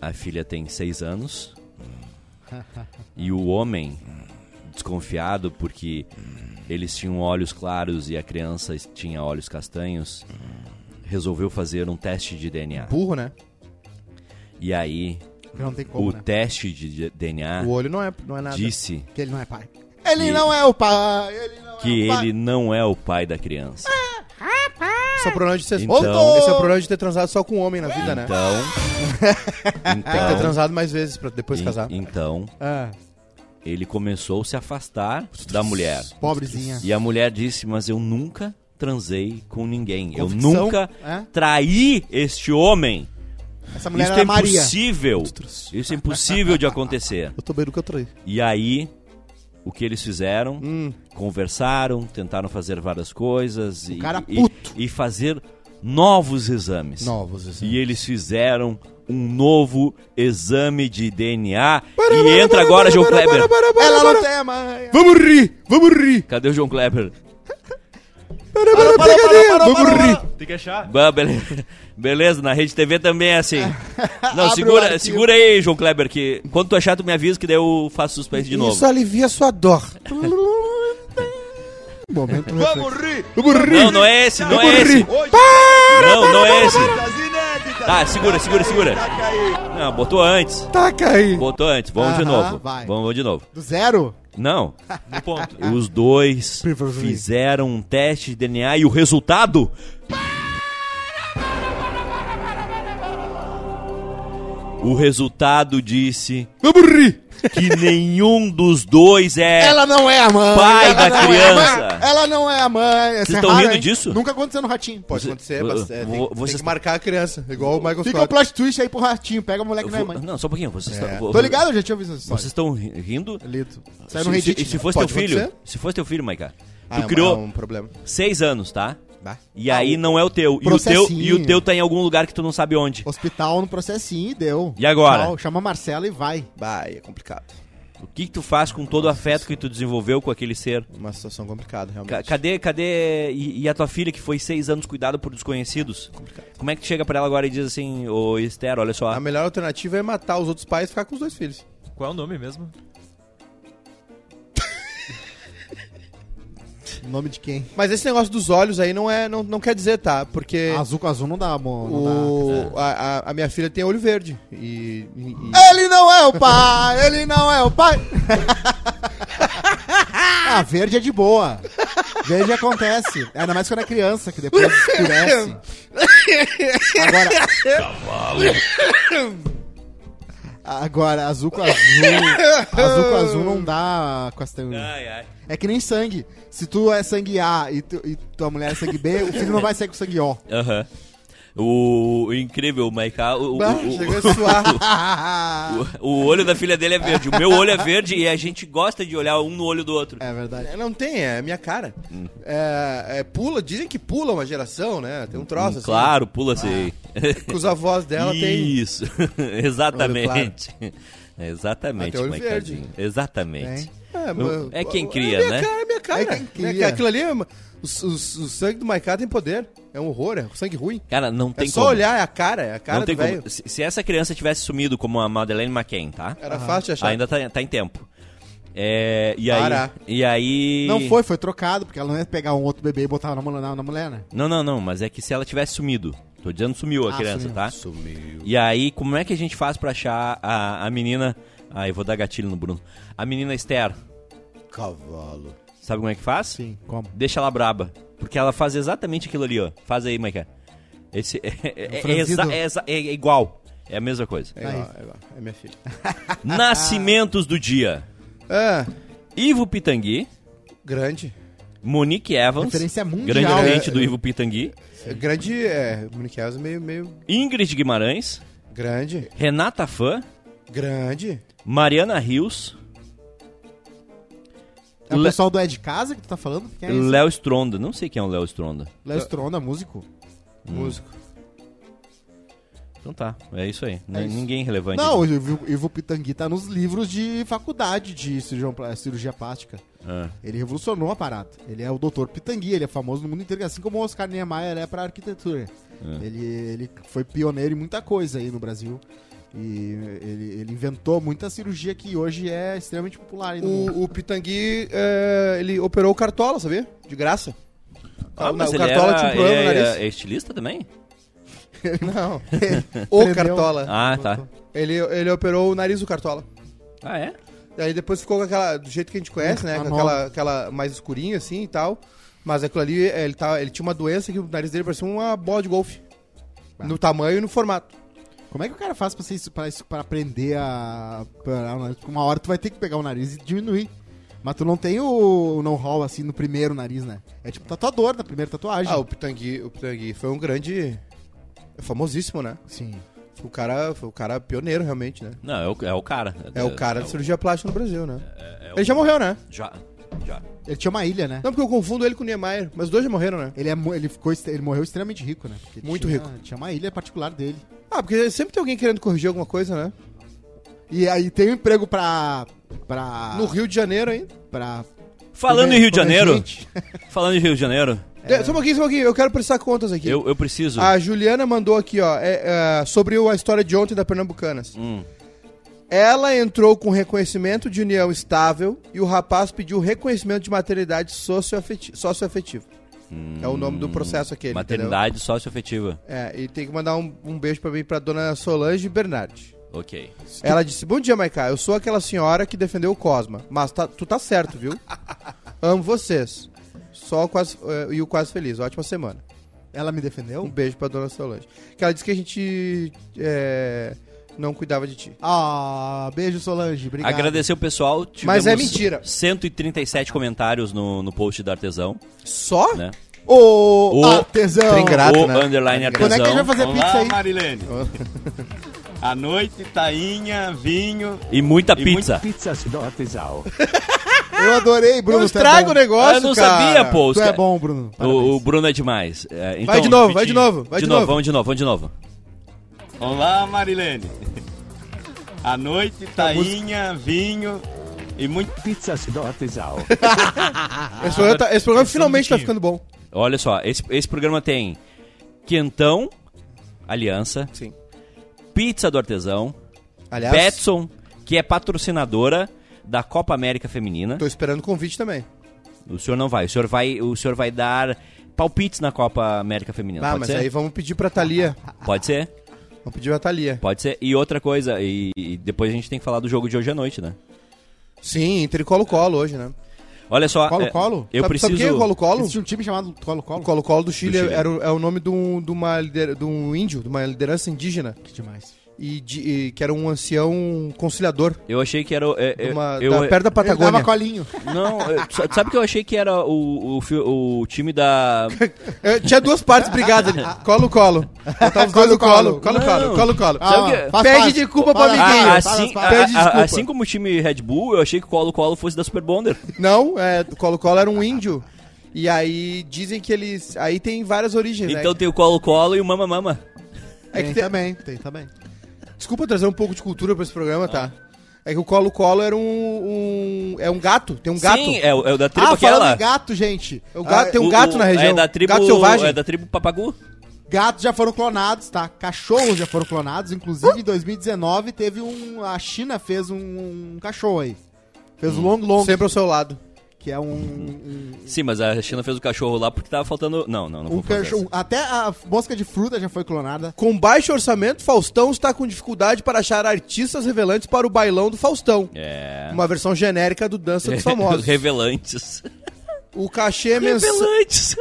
A filha tem seis anos. E o homem, desconfiado porque eles tinham olhos claros e a criança tinha olhos castanhos, resolveu fazer um teste de DNA. Burro, né? E aí, Porque não tem como, o né? teste de DNA O olho não é, não é nada. disse Que ele não é pai. Ele não é o pai. Ele não que é o pai. ele não é o pai da criança. Esse é o problema de ser... Então- Esse é o problema de ter transado só com um homem na vida, né? Então, Tem que ter então, transado mais vezes pra depois casar. então, Ah, ele começou a se afastar da mulher. pobrezinha. E a mulher disse: Mas eu nunca transei com ninguém. Eu Convicção, nunca é? traí este homem. Essa mulher Isso era é Maria. impossível. Isso é impossível de acontecer. Eu tô bem do que eu traí. E aí, o que eles fizeram? Hum. Conversaram, tentaram fazer várias coisas. e, cara e- puto. E, fazer novos exames. Novos, assim. E eles fizeram um novo exame de DNA. e entra agora, João Kleber. Ela não tem mãe. Vamos rir! Vamos rir! Cadê o João Kleber? Vamos rir! Tem que achar. beleza. beleza, na Rede TV também é assim. Não, Abre o segura, arquivo. segura aí, João Kleber, que quando tu achar, tu me avisa que daí eu faço suspense de novo. Isso alivia sua dor. Momento Vamos rir! Vamos rir! Não, não é esse, não é esse. Não, não é esse. Tá, segura, segura, segura. Não, botou antes. Taca aí. Botou antes. Vamos de Aham, novo. vai. Vamos de novo. Do zero? Não. No ponto. Os dois fizeram um teste de DNA e o resultado. O resultado disse Eu morri. Que nenhum dos dois é. Ela não é a mãe. Pai ela da não é a criança. mãe, ela não é a mãe. Vocês estão rindo disso? Nunca aconteceu no ratinho. Pode Você- acontecer, vo- mas é, tem, vo- tem vocês- que marcar a criança, igual o Michael Fica o Scott. plot twist aí pro ratinho. Pega a mulher que não é Vo- mãe. Não, só um pouquinho. Vocês É. estão. Tô ligado, eu já tinha essa história. Vocês estão ri- rindo? Lido. Saiu Se, no Reddit. se, se né? fosse Pode teu filho, acontecer. se fosse teu filho, Maica, Ah, tu é criou um problema. seis anos, tá? Bah. E aí não é o teu. E o teu, e o teu tá em algum lugar que tu não sabe onde. Hospital no processinho e deu. E agora? Tchau, chama a Marcela e vai. Bah, é complicado. O que, que tu faz com todo o afeto que tu desenvolveu com aquele ser? Uma situação complicada, realmente. Ca- Cadê, cadê. E, e a tua filha que foi seis anos cuidada por desconhecidos? Complicado. Como é que tu chega pra ela agora e diz assim, ô Esther, olha só. A melhor alternativa é matar os outros pais e ficar com os dois filhos. Qual é o nome mesmo? O nome de quem? Mas esse negócio dos olhos aí não é, não, não quer dizer, tá? Porque Azul com azul não dá, amor. Não o, a, a- a minha filha tem olho verde. E, e- e- dá. Ele não é o pai! Ele não é o pai! ah, verde é de boa. Verde acontece. Ainda mais quando é criança, que depois escurece. Agora. Agora, azul com azul. Azul com azul não dá castanho. Ai, ai. É que nem sangue. Se tu é sangue A e, tu- e tua mulher é sangue B, o filho não vai sair com sangue O. Aham. O, o incrível. O, o, Bah, o- suar. o- o olho da filha dele é verde. O meu olho é verde e a gente gosta de olhar um no olho do outro. é verdade. É, Não tem, é a minha cara. Hum. É, é, pula, dizem que pula uma geração, né? Tem um troço assim. Claro, pula assim. Que os avós dela têm. Isso, exatamente. Exatamente, Ah, tem Maicadinho. Exatamente. É, é quem é cria, minha né? Cara, é minha cara. É quem Minha cria. cara. Aquilo ali é. O, o- o sangue do Maiká tem poder. É um horror, é sangue ruim. Cara, não É tem só como. olhar, é a cara, é a cara não do velho. como. Se, se essa criança tivesse sumido como a Madeleine McCain, tá? Era fácil de achar. Ainda tá, tá em tempo. É, e aí, Para. e aí... Não foi, foi trocado, porque ela não ia pegar um outro bebê e botar na, mulher- na, na mulher, né? Não, não, não, mas é que se ela tivesse sumido. Tô dizendo sumiu a Ah, criança, sumiu. tá? Sumiu. E aí, como é que a gente faz pra achar a, a menina... Ah, eu vou dar gatilho no Bruno. A menina Esther, Cavalo. Sabe como é que faz? Sim, como? Deixa ela braba. Porque ela faz exatamente aquilo ali, ó. Faz aí, Maica. Esse é, é- é exa- é é igual. É a mesma coisa. É igual, é igual. É minha filha. Nascimentos do dia. É, Ivo Pitangui, grande. Monique Evans, Referência mundial. grande É, do é. Ivo Pitangui, É grande, é. Monique Elza meio, meio Ingrid Guimarães, grande. Renata Fã, Grande. Mariana Rios, É o Le- pessoal do É de Casa que tu tá falando? Quem é esse? Léo Stronda. Não sei quem é o Léo Stronda. Léo Stronda, músico. Músico. Então tá, é isso aí. N- É isso. Ninguém relevante. Não, o Ivo, Ivo Pitangui tá nos livros de faculdade de cirurgião, pla- cirurgia plástica. Ah, Ele revolucionou a parada. Ele é o doutor Pitangui, ele é famoso no mundo inteiro, assim como o Oscar Niemeyer é pra arquitetura. É. Ele, ele foi pioneiro em muita coisa aí no Brasil. E ele, ele inventou muita cirurgia que hoje é extremamente popular aí no mundo. O, o Pitangui, é, ele operou o Cartola, sabia? De graça. Ah, o, mas o ele Cartola era- tinha um problema ele no é, nariz. é estilista também? Não. o. Cartola. Ah, tá. Ele, ele operou o nariz do Cartola. Ah, é? E aí depois ficou com aquela. Do jeito que a gente conhece, né? A Com aquela, aquela mais escurinha assim e tal. Mas aquilo ali, é, ele, tá, ele tinha uma doença que o nariz dele parecia uma bola de golfe. No tamanho e no formato. Como é que o cara faz pra, ser isso, pra, pra aprender a. Pra, uma hora tu vai ter que pegar o nariz e diminuir. Mas tu não tem o, know-how assim no primeiro nariz, né? É tipo tatuador da primeira tatuagem. Ah, o Pitangui, o Pitangui foi um grande. é famosíssimo, né? Sim. Foi o cara, o cara pioneiro, realmente, né? Não, é o, é o cara. É o cara da cirurgia plástica no Brasil, né? é Ele já morreu, né? Já, já. Ele tinha uma ilha, né? Não, porque eu confundo ele com o Niemeyer. Mas os dois já morreram, né? Ele, é, ele, ficou, ele morreu extremamente rico, né? Porque Muito tinha- rico. Tinha uma ilha particular dele. Ah, porque sempre tem alguém querendo corrigir alguma coisa, né? E aí tem um emprego pra. pra. No Rio de Janeiro ainda. pra. Falando em Rio de Janeiro, falando em Rio de Janeiro, De- Só um pouquinho, só um pouquinho. Eu quero prestar contas aqui. eu, eu preciso. A Juliana mandou aqui, ó, é, é, sobre a história de ontem da Pernambucanas. Hum. Ela entrou com reconhecimento de união estável e o rapaz pediu reconhecimento de maternidade socioafeti- socioafetiva. É o nome do processo aquele. Maternidade socioafetiva. É, e tem que mandar um, um beijo pra mim pra dona Solange Bernardi. Ok. Ela disse: Bom dia, Maiká. Eu sou aquela senhora que defendeu o Cosma. Mas tá- tu tá certo, viu? Amo vocês. Só o quase, eh, e o quase feliz. Ótima semana. Ela me Um defendeu? beijo pra dona Solange. Que ela disse que a gente eh, não cuidava de ti. Ah, beijo, Solange. Obrigado. Agradecer o pessoal. Mas é mentira. 137 comentários no, no post da Artesão, Só? né? Ô, O- artesão. Trem grato, o né? underline Quando é que a gente vai artesão. fazer Olá, pizza aí? Marilene. À noite, tainha, vinho. E muita E pizza. Pizzas do artesão. Eu adorei, Bruno. Tu é estraga o bom. negócio, eu não cara. sabia, pô. Tu é bom, Bruno. O, o Bruno é demais. É, então, Vai de novo, vai de novo, vai de de, novo, novo. vamos de novo, vamos de novo. Olá, Marilene. À noite, tainha, vinho e muito. Pizzas do artesão. Esse programa, tá- esse programa finalmente tá ficando bom. Olha só, esse, esse programa tem Quentão, Aliança, Sim. Pizza do Artesão, Aliás, Betson, que é patrocinadora da Copa América Feminina. tô esperando o convite também. O senhor não vai, o senhor vai, o senhor vai dar palpites na Copa América Feminina. Ah, mas ser? aí vamos pedir pra Thalia. Pode ser? Vamos pedir pra Thalia. Pode ser. E outra coisa, e, e depois a gente tem que falar do jogo de hoje à noite, né? Sim, Inter e Colo-Colo hoje, né? Olha só. Colo-Colo? é, Eu sabe, preciso. Sabe quem é o Colo-Colo? Existe um time chamado Colo-Colo? O Colo-Colo do Chile, Do Chile. Era, é o nome de um, de uma lider- de um índio, de uma liderança indígena. Que demais. E, de- e que era um ancião conciliador. Eu achei que era. o- é, é, uma- eu, da, perto da Ele Patagônia. dava colinho. Não, é, sa- sabe que eu achei que era o, o, o time da. É, tinha duas partes brigadas ali. Colo-colo. Botava os dois no colo. Colo-colo. Colo-colo. Faz Pede de culpa pro Faz amiguinho. Ah, assim, parte. a- Pede a- desculpa. assim como o time Red Bull, eu achei que o Colo-Colo fosse da Super Bonder. Não, é, o Colo-Colo era um índio. E aí dizem que eles. Aí tem várias origens, Então né? tem o Colo-Colo e o Mama Mama. É que tem tem- também, tem também. Desculpa trazer um pouco de cultura pra esse programa, tá? É que o Colo-Colo era um, um- É um gato, tem um gato. Sim, é, o- é o da tribo Ah, falando aquela. em gato, gente. É o gato, Ah, tem um O- gato o- na região. É da tribo. Gato selvagem. É da tribo Papagu. Gatos já foram clonados, tá? Cachorros já foram clonados. Inclusive, em 2019, teve um... A China fez um, um cachorro aí. Fez o Long Long, Sempre ao seu lado. Que é um... um, Sim, mas a China fez o cachorro lá porque tava faltando. Não, não, não um cachorro... Até a mosca de fruta já foi clonada. Com baixo orçamento, Faustão está com dificuldade para achar artistas revelantes para o bailão do Faustão. É. Uma versão genérica do Dança dos Famosos. Revelantes. O cachê mensal. Revelantes.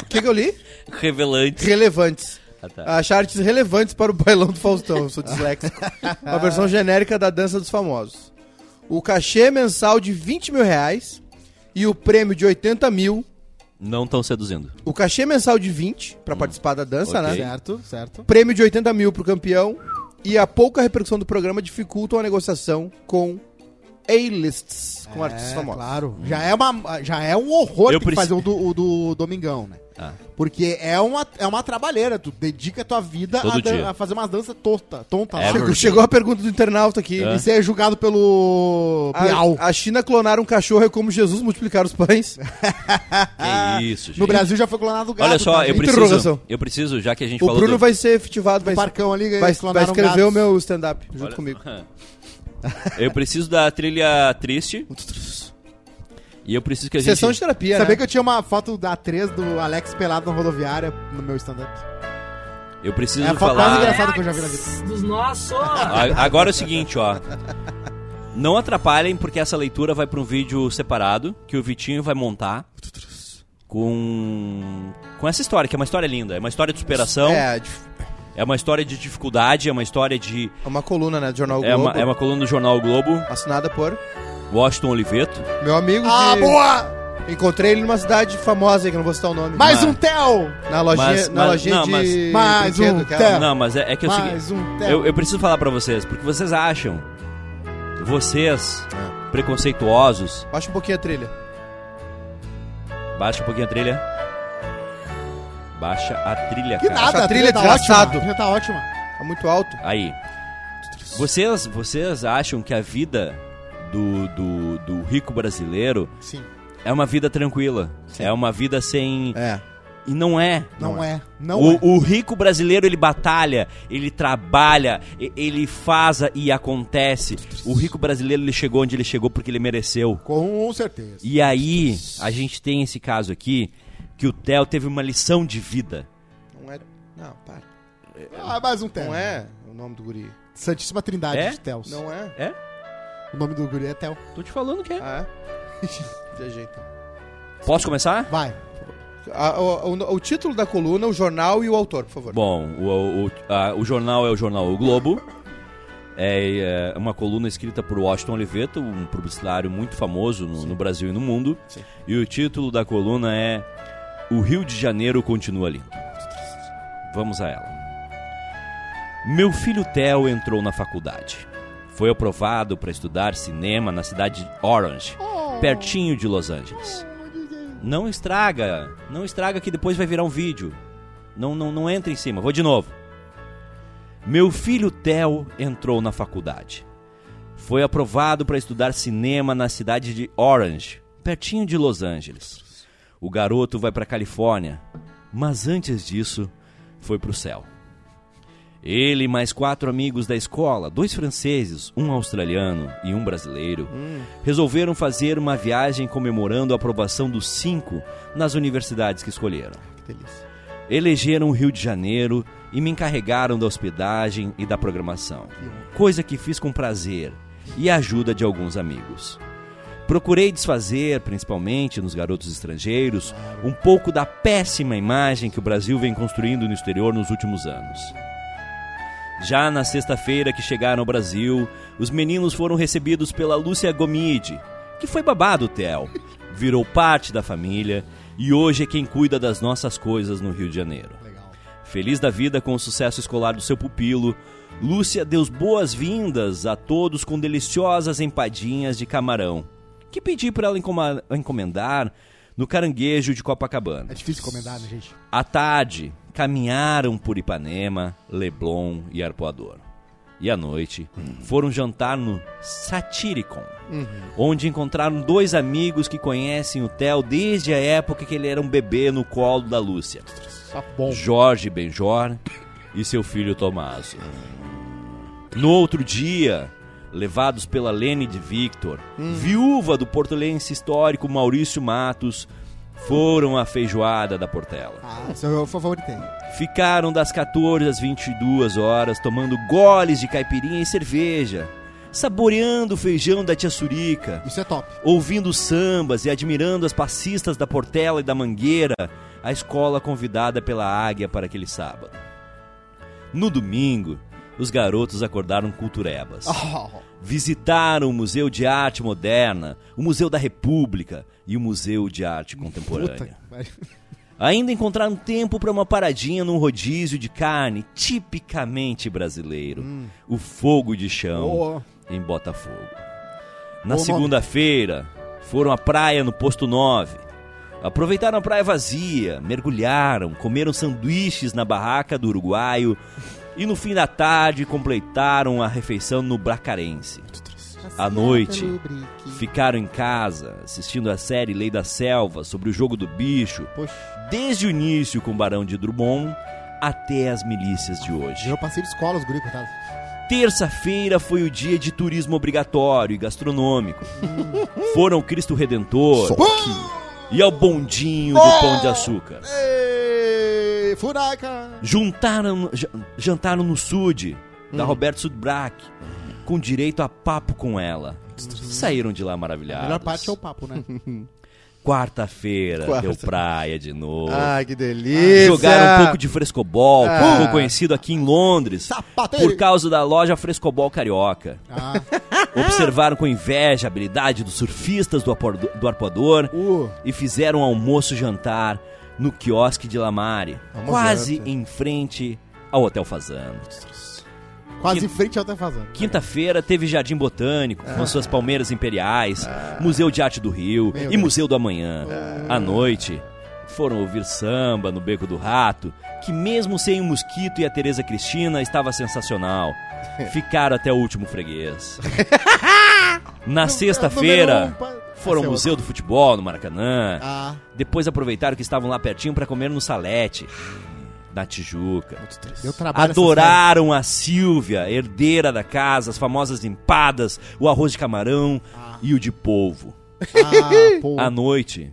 O que, que eu li? Revelantes. Relevantes. Ah, tá. Achar artistas relevantes para o bailão do Faustão. Eu sou disléxico. Uma versão genérica da Dança dos Famosos. O cachê mensal de 20 mil reais e o prêmio de 80 mil. Não estão seduzindo. O cachê mensal de 20 para participar da dança, Ok. né? Certo, certo. Prêmio de 80 mil pro campeão. E a pouca repercussão do programa dificultam a negociação com A-lists, com artistas É, famosos. Claro. Já é, uma, já é um horror Eu ter que preci- fazer o do, o do Domingão, né? Ah. Porque é uma, é uma trabalheira. Tu dedica a tua vida a, a fazer umas danças tonta, tonta lá. É Chegou, chegou a pergunta do internauta aqui. É. E ser julgado pelo Piau. A, a China clonar um cachorro é como Jesus multiplicar os pães. Que isso, gente. No Brasil já foi clonado o gato. Olha só, tá, eu preciso, eu preciso, já que a gente O falou Bruno do... vai ser efetivado, vai, parcão ali, vai, vai clonaram escrever gatos. o meu stand-up junto Olha- comigo. Eu preciso da trilha triste e eu preciso que a gente... Sessão de terapia, Sabia né? que eu tinha uma foto da 3 do Alex pelado na rodoviária no meu stand-up? Eu preciso É a foto mais falar... engraçada que eu já vi na vida. Dos nossos! Agora é o seguinte, ó. Não atrapalhem, porque essa leitura vai para um vídeo separado, que o Vitinho vai montar com... Com essa história, que é uma história linda. É uma história de superação, é, É, de- uma história de dificuldade, é uma história de... é uma coluna, né, do Jornal É Globo. uma, é uma coluna do Jornal Globo, Assinada por Washington Oliveto. meu amigo Ah, de... boa! Encontrei ele numa cidade famosa aí, que eu não vou citar o nome. Mais Mas- um Tel! Na lojinha, Mas- na mas- lojinha não, de... mas- Mais brinquedo, um. Tel. Não, mas é, é que é o seguinte... Mais um Tel! Eu, eu preciso falar pra vocês, porque vocês acham, vocês, preconceituosos, Baixa um pouquinho a trilha. baixa um pouquinho a trilha. Baixa a trilha, Que cara. nada, a trilha é tá desgraçado. ótima. A trilha tá ótima. Tá muito alto. Aí. Vocês, vocês acham que a vida do, do, do rico brasileiro Sim. é uma vida tranquila? É uma vida sem. É. E não é. Não, é. Não o, é. o rico brasileiro ele batalha, ele trabalha, ele faz e acontece. O rico brasileiro ele chegou onde ele chegou porque ele mereceu. Com certeza. E aí, a gente tem esse caso aqui, que o Theo teve uma lição de vida. Não é. Não, para. Ah, mais um Theo. Não é o nome do guri. Santíssima Trindade É? de Theos. Não é? É? O nome do guri é Theo. Tô te falando que é. Ah, é? Viajei então. Posso começar? Vai. Ah, o, o- o título da coluna, o jornal e o autor, por favor. Bom, o, o, a- o jornal é o jornal O Globo. É, é uma coluna escrita por Washington Oliveto, um publicitário muito famoso no, no Brasil e no mundo. Sim. E o título da coluna é O Rio de Janeiro continua lindo. Vamos a ela. Meu filho Theo entrou na faculdade. Foi aprovado para estudar cinema na cidade de Orange, pertinho de Los Angeles. Não estraga, não estraga que depois vai virar um vídeo. Não, não, não entra em cima. Vou de novo. Meu filho Theo entrou na faculdade. Foi aprovado para estudar cinema na cidade de Orange, pertinho de Los Angeles. O garoto vai para Califórnia, mas antes disso, foi para o céu. Ele e mais quatro amigos da escola, dois franceses, um australiano e um brasileiro, resolveram fazer uma viagem comemorando a aprovação dos cinco nas universidades que escolheram. Que delícia. Elegeram o Rio de Janeiro e me encarregaram da hospedagem e da programação, coisa que fiz com prazer e a ajuda de alguns amigos. Procurei desfazer, principalmente nos garotos estrangeiros, um pouco da péssima imagem que o Brasil vem construindo no exterior nos últimos anos. Já na sexta-feira que chegaram ao Brasil, os meninos foram recebidos pela Lúcia Gomide, que foi babado Theo, virou parte da família e hoje é quem cuida das nossas coisas no Rio de Janeiro. Legal. Feliz da vida com o sucesso escolar do seu pupilo, Lúcia deu boas-vindas a todos com deliciosas empadinhas de camarão, que pedi para ela encomendar no caranguejo de Copacabana. É difícil encomendar, né, gente? À tarde, caminharam por Ipanema, Leblon e Arpoador. E à noite, foram jantar no Satiricon, onde encontraram dois amigos que conhecem o Theo desde a época que ele era um bebê no colo da Lúcia. Bom. Jorge Benjor e seu filho Tomaso. No outro dia, levados pela Lene de Victor, viúva do portelense histórico Maurício Matos, foram à feijoada da Portela. Ah, esse é favorito. Ficaram das 14 às 22 horas tomando goles de caipirinha e cerveja, saboreando o feijão da tia Surica, Isso é top. ouvindo sambas e admirando as passistas da Portela e da Mangueira, a escola convidada pela Águia para aquele sábado. No domingo, os garotos acordaram culturebas. Visitaram o Museu de Arte Moderna, o Museu da República e o Museu de Arte Contemporânea. Ainda encontraram tempo para uma paradinha num rodízio de carne tipicamente brasileiro, o fogo de chão em Botafogo. Na segunda-feira, foram à praia no Posto 9. Aproveitaram a praia vazia, mergulharam, comeram sanduíches na barraca do Uruguaio e no fim da tarde completaram a refeição no Bracarense. À noite, ficaram em casa assistindo a série Lei da Selva sobre o jogo do bicho, Poxa, desde o início com o Barão de Drummond até as milícias de hoje. eu passei de escola, os guri, coitado. Terça-feira foi o dia de turismo obrigatório e gastronômico. Foram Cristo Redentor e ao bondinho do Pão de Açúcar. Furaca! Juntaram, ja- jantaram no Sud, da Roberto Sudbrack, com direito a papo com ela. Saíram de lá A maravilhados. melhor parte é o papo, né? Quarta-feira Quarta. deu praia de novo. Ai, que delícia. Jogaram um pouco de frescobol, Ah. ficou conhecido aqui em Londres, Sapateiro! por causa da loja Frescobol Carioca. Ah, Observaram com inveja a habilidade dos surfistas do, apor- do arpoador uh, e fizeram um almoço-jantar no quiosque de Lamare, quase janta. em frente ao Hotel Fazano. Quase Que- em frente ao Fazano. Quinta-feira teve Jardim Botânico, com suas palmeiras imperiais, Museu de Arte do Rio Meu e Deus. Museu do Amanhã. À noite, foram ouvir samba no Beco do Rato, que mesmo sem o Mosquito e a Tereza Cristina, estava sensacional. Ficaram até o último freguês. Na sexta-feira, foram ao é Museu do Futebol, no Maracanã. Ah, Depois aproveitaram que estavam lá pertinho para comer no Salete, na Tijuca. Adoraram a Silvia, herdeira da casa, as famosas empadas, o arroz de camarão e o de polvo. Ah, À noite,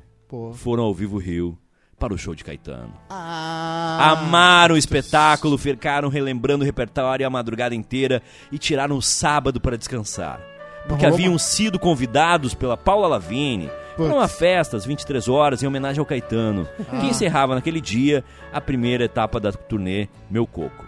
foram ao Vivo Rio para o show de Caetano. Ah, Amaram o espetáculo, ficaram relembrando o repertório a madrugada inteira e tiraram o sábado para descansar. Porque haviam sido convidados pela Paula Lavigne para uma festa às 23 horas em homenagem ao Caetano, que encerrava naquele dia a primeira etapa da turnê Meu Coco.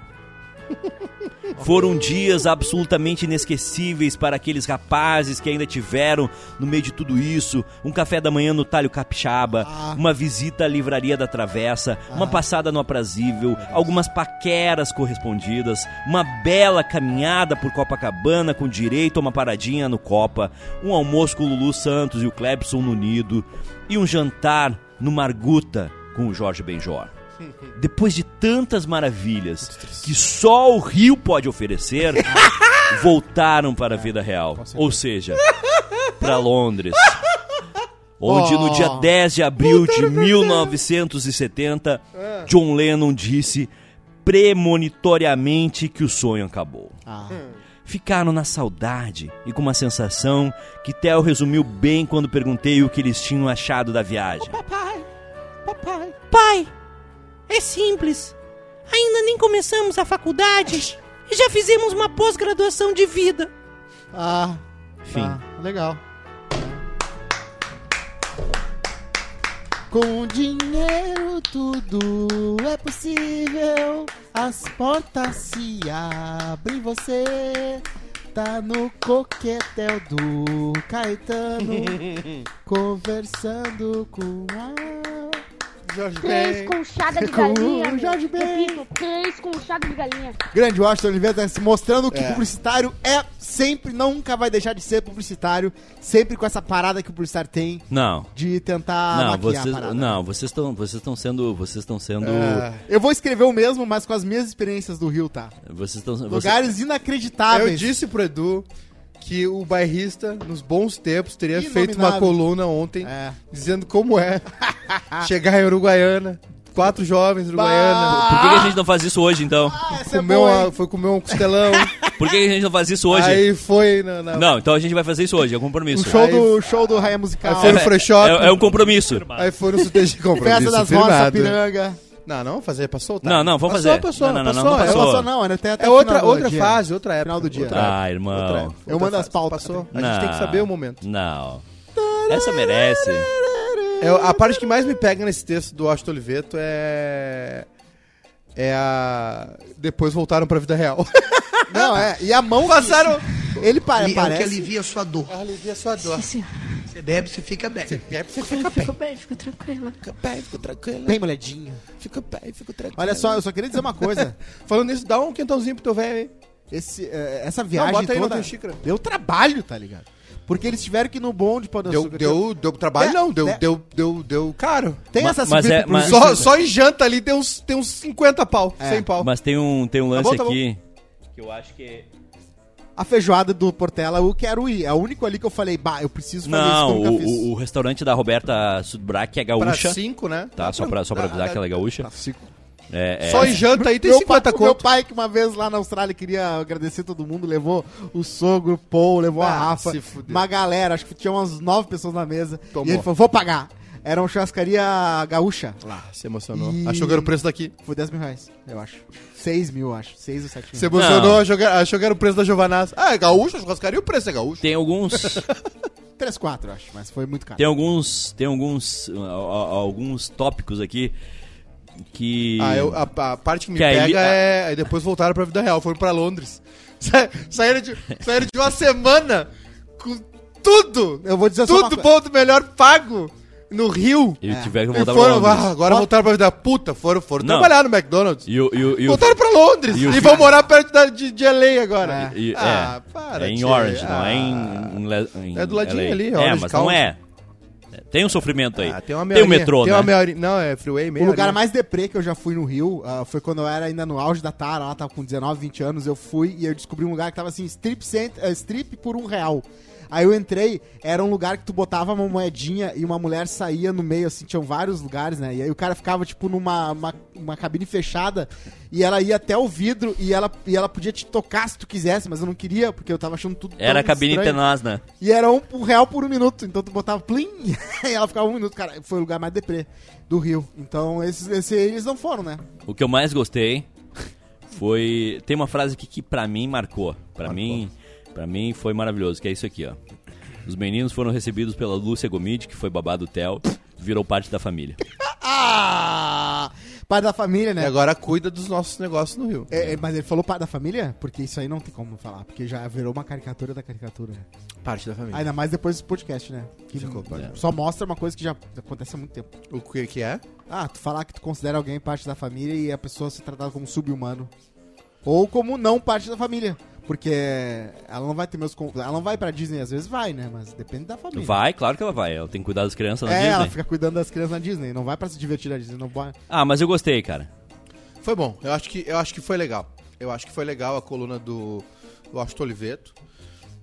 Foram dias absolutamente inesquecíveis para aqueles rapazes que ainda tiveram, no meio de tudo isso, um café da manhã no Talho Capixaba, uma visita à Livraria da Travessa, uma passada no Aprazível, algumas paqueras correspondidas, uma bela caminhada por Copacabana com direito a uma paradinha no Copa, um almoço com o Lulu Santos e o Clebson no Nido e um jantar no Marguta com o Jorge Benjor. Depois de tantas maravilhas que só o Rio pode oferecer, voltaram para a vida real. Ou seja, para Londres. Onde no dia 10 de abril de 1970, John Lennon disse premonitoriamente que o sonho acabou. Ah. Ficaram na saudade e com uma sensação que Theo resumiu bem quando perguntei o que eles tinham achado da viagem. Papai, papai. Pai, é simples. Ainda nem começamos a faculdade e já fizemos uma pós-graduação de vida. Ah, Fim. tá, legal. Com dinheiro tudo é possível. As portas se abrem, você tá no coquetel do Caetano, conversando com a. Jorge Três Ben. conchadas de Com galinha. o meu. Jorge Ben. Repito, três conchadas de galinha. Grande Washington Oliveira tá se mostrando que É. publicitário é sempre, nunca vai deixar de ser publicitário, sempre com essa parada que o publicitário tem Não. de tentar não, maquiar vocês, a parada. não, vocês estão, vocês estão sendo, vocês estão sendo, É. Eu vou escrever o mesmo, mas com as minhas experiências do Rio, tá? vocês estão, vocês- Lugares Eu inacreditáveis. disse pro Edu que o bairrista, nos bons tempos, teria Inominável. feito uma coluna ontem É. dizendo como é chegar em Uruguaiana, quatro jovens uruguaiana, Por que, que a gente não faz isso hoje, então? Ah, é comeu boa, uma- foi comer um costelão, Por que, que a gente não faz isso hoje? aí foi na, na- Não, então a gente vai fazer isso hoje, é um O compromisso. show Aí- do, show do Raia Musical. Aí foi no Free Shop, É, é um compromisso. aí foi no de compromisso Festa das. Roças, Piranga. Não, não, fazer, passou, tá? Não, não, vamos passou, fazer. Passou, Não, não, não, passou, não, não é Não passou. passou não, ainda tem até É o outra, final do outra dia. fase, outra época. Final do dia. Outra Ah, irmão. outra época, Eu outra mando as fase. pautas. Passou. A gente tem que saber o momento. Não. Essa merece. É, a parte que mais me pega nesse texto do Washington Oliveto é. É a. Depois voltaram pra vida real. Não, é. E a mão. Passaram. Ele é parece. alivia a sua dor. Alivia sua dor. Você bebe, você fica bem. É, você fica bem. Fico bem, fico tranquila. Fica bem, fica tranquilo. Bem moledinho. Fica bem, fica tranquilo. Olha só, eu só queria dizer uma coisa. Falando nisso, dá um quentãozinho pro teu velho aí. Esse, eh, essa viagem bota aí, não toda xícara. deu trabalho, tá ligado? Porque eles tiveram que ir no bonde pra Deu, deu, deu trabalho, É, não. Deu, é. deu, deu, deu caro. Tem Ma- essa mas é- mas-. Só, só em janta ali tem uns, tem uns 50 pau. É. 100 pau. Mas tem um, tem um lance bom, tá bom. aqui que eu acho que. A feijoada do Portela eu quero ir. É o único ali que eu falei, bah, eu preciso fazer Não, isso nunca o, o, o restaurante da Roberta Sudbrack é Pra gaúcha. 5, né? Tá, só pra, só pra avisar que ela é gaúcha. É, é, Só em janta aí tem meu 50 pai, Meu conto. pai, que uma vez lá na Austrália queria agradecer todo mundo, levou o sogro, o Paul, levou a Ah, Rafa, se fuder. uma galera, acho que tinha umas nove pessoas na mesa. Tomou. E ele falou, vou pagar. Era uma churrascaria gaúcha. Ah, se emocionou. E- Achou que era o preço daqui. Foi 10 mil reais, eu acho. 6 mil, acho. 6 ou 7 mil. Se emocionou, achou que, achou que era o preço da Giovanaz. Ah, é gaúcho, churrascaria, o preço é gaúcho. Tem alguns. 3, 4, eu acho, mas foi muito caro. Tem alguns. Tem alguns. a- a- alguns tópicos aqui que. Ah, eu, a, a parte que me Que aí- pega é. Aí depois voltaram pra vida real, foram pra Londres. Sa- Saíram de, saíram de uma semana com tudo! Eu vou dizer só uma Tudo coisa. ponto melhor pago no Rio. E É. tiveram que E voltar pra foram, Londres. ah, agora voltaram pra vida puta, foram, foram Não. trabalhar no McDonald's. E o. E o, e o voltaram pra Londres e o e, vão morar perto da, de, de LA agora. e- ah, é, para, é em. Orange, não é Ah. em, em Le- em É do ladinho LA. ali, É, Orange mas não County. é. É, Tem um sofrimento aí. Ah, tem uma tem meia o metrô, tem né? Uma meia horinha- não, é freeway, meia O lugar mais deprê que eu já fui no Rio ah, foi quando eu era ainda no auge da Tara, ela tava com 19, 20 anos, eu fui e eu descobri um lugar que tava assim, strip, cent, eh, strip por um real. Aí eu entrei, era um lugar que tu botava uma moedinha e uma mulher saía no meio, assim, tinham vários lugares, né? E aí o cara ficava, tipo, numa uma, uma cabine fechada e ela ia até o vidro e ela, e ela podia te tocar se tu quisesse, mas eu não queria, porque eu tava achando tudo Era a cabine estranho. tenaz, né? E era um, um real por um minuto, então tu botava plim. e ela ficava um minuto, cara. Foi o lugar mais deprê do Rio. Então, esses, esse, eles não foram, né? O que eu mais gostei foi. Tem uma frase aqui que pra mim marcou. Pra mim, para mim foi maravilhoso, que é isso aqui, ó. Os meninos foram recebidos pela Lúcia Gomide, que foi babá do Theo, virou parte da família. Ah! Pai da família, E né? agora cuida dos nossos negócios no Rio. É, é, mas ele falou pai da família? Porque isso aí não tem como falar. Porque já virou uma caricatura da caricatura. né? Parte da família. Ainda mais depois desse podcast, né? Que Ficou, pode. só mostra uma coisa que já acontece há muito tempo. O que, que é? Ah, tu falar que tu considera alguém parte da família e a pessoa ser tratada como sub-humano. Ou como não parte da família. Porque ela não vai ter meus. Ela não vai pra Disney, às vezes vai, né? Mas depende da família. Vai, claro que ela vai. Ela tem que cuidar das crianças na É, ela Disney. fica cuidando das crianças na Disney. Não vai pra se divertir na Disney. Não vai. Ah, mas eu gostei, cara. Foi bom. Eu acho que, eu acho que foi legal. Eu acho que foi legal a coluna do, do Austin Oliveto.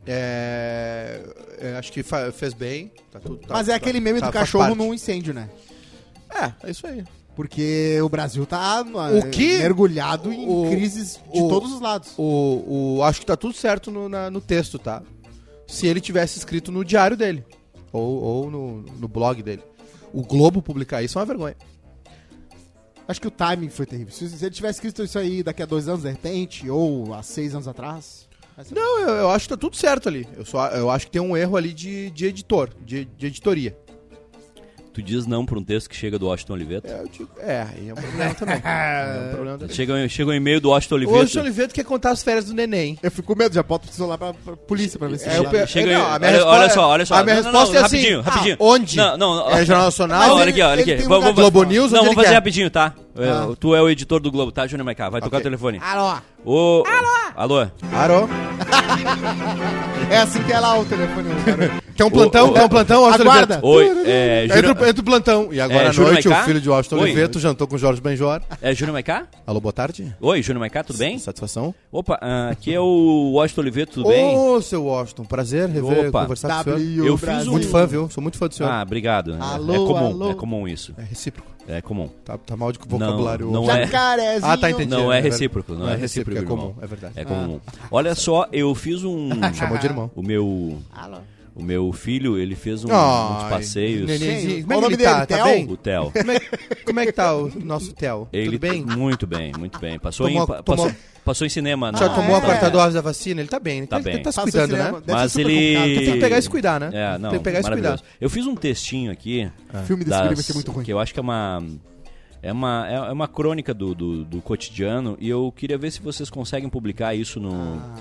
É, é, acho que fa- fez bem. Tá tudo, tá- Mas é tá- aquele meme tá- do cachorro num incêndio, né? É, é isso aí. Porque o Brasil tá O que- mergulhado em o- crises de o- todos os lados. O, o, acho que tá tudo certo no, na- no texto, tá? Se ele tivesse escrito no diário dele. Ou, ou no, no blog dele. O Globo publicar isso é uma vergonha. Acho que o timing foi terrível. Se, se ele tivesse escrito isso aí daqui a dois anos, de repente, ou há seis anos atrás. Não, eu, eu acho que tá tudo certo ali. Eu, só, eu acho que tem um erro ali de, de editor, de, de editoria. Tu diz não pra um texto que chega do Washington Oliveto. É, eu digo, é, aí é um problema também. É um problema também. Chega, chega um e-mail do Washington O Oliveto. Washington Oliveto quer contar as férias do neném. Eu fico com medo, já boto o celular pra, pra polícia pra ver se É, Chega aí, não, a minha olha, resposta- olha só, olha só. a minha Não, não, resposta não, é assim, rapidinho, ah, rapidinho. onde? Não, não, É Jornal Não, Nacional? olha aqui, olha aqui. tem um Vamos, vamos- Globo News, Não, onde vamos ele fazer quer? rapidinho, tá? É, Ah. Tu é o editor do Globo, tá, Júnior Maiká? Vai tocar o telefone. Alô? Ô, Alô? Arô. É assim que é lá o telefone. cara. Quer um plantão? Ô, Quer um plantão, Washington Aguarda. Oi, é Entra, Júnior, entra o plantão. E agora É, à noite, Maiká? o filho de Washington Oi. Oliveto jantou com o Jorge Benjor. é Júnior Maiká? Alô, boa tarde. Oi, Júnior Maiká, tudo bem? Satisfação. Opa, ah, aqui é o Washington Oliveto, tudo bem? Ô, seu Washington, prazer rever, Opa. conversar com o senhor. Eu fiz um- Muito fã, viu? Sou muito fã do senhor. Ah, obrigado. É- Alô, é comum, alô. é comum isso. É recíproco. É comum. Tá, tá mal de vocabulário. Não, não é. Jacarezinho. Ah, tá, entendi. Não é verdade. recíproco, não é recíproco, é irmão. comum, é verdade. É comum. Olha só, eu fiz um. Chamou de irmão. O meu. Alô? O meu filho, ele fez um, Ai, uns passeios. nenenzinho. Como é o que nome tá? dele? Tá Theo? bem? O Theo. Como é, como é que tá o nosso Theo? Ele Tudo bem? Muito bem, muito bem. Passou, Tomou- em, tomou- passou, passou em cinema. Já na- tomou a é. quarta dose da vacina? Ele tá bem. Ele Tá tá, bem. ele tá se cuidando, né? Deve Mas ele- complicado. Tem que pegar e se cuidar, né? É, não, Tem que pegar e se cuidar. maravilhoso. Eu fiz um textinho aqui. Filme desse das- guri vai ser muito ruim. Que eu acho que é uma. É uma, é é uma crônica do, do, do cotidiano e eu queria ver se vocês conseguem publicar isso no, Ah.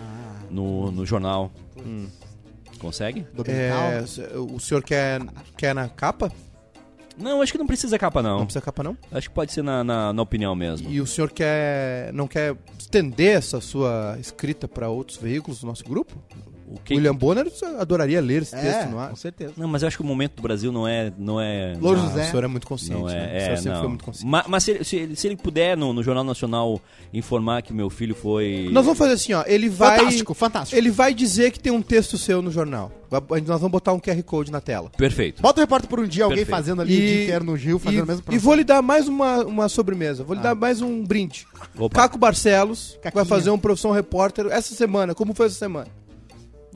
no, no jornal. Hum. Consegue? É, o senhor quer, quer na capa? Não, acho que não precisa capa, não. Não precisa capa, não? Acho que pode ser na, na, na opinião mesmo. E o senhor quer não quer estender essa sua escrita para outros veículos do nosso gruro? O que... William Bonner adoraria ler esse É, texto no ar. com certeza. Não, mas eu acho que o momento do Brasil não é. Não é Louro Ah, José. O senhor é muito consciente, Não né? O é, senhor é sempre não. foi muito consciente. Ma- Mas, se, ele, se, ele, se ele puder no, no Jornal Nacional informar que meu filho foi. Nós vamos fazer assim, ó. Ele vai. Fantástico, fantástico. Ele vai dizer que tem um texto seu no jornal. Vai- Nós vamos botar um QR Code na tela. Perfeito. Bota o repórter por um dia, alguém Perfeito. fazendo ali o dia inteiro no Gil, fazendo e, o mesmo e vou lhe dar mais uma, uma sobremesa. Vou lhe dar mais um brinde. Opa. Caco Barcelos vai Caquinha. fazer um profissão repórter essa semana. Como foi essa semana?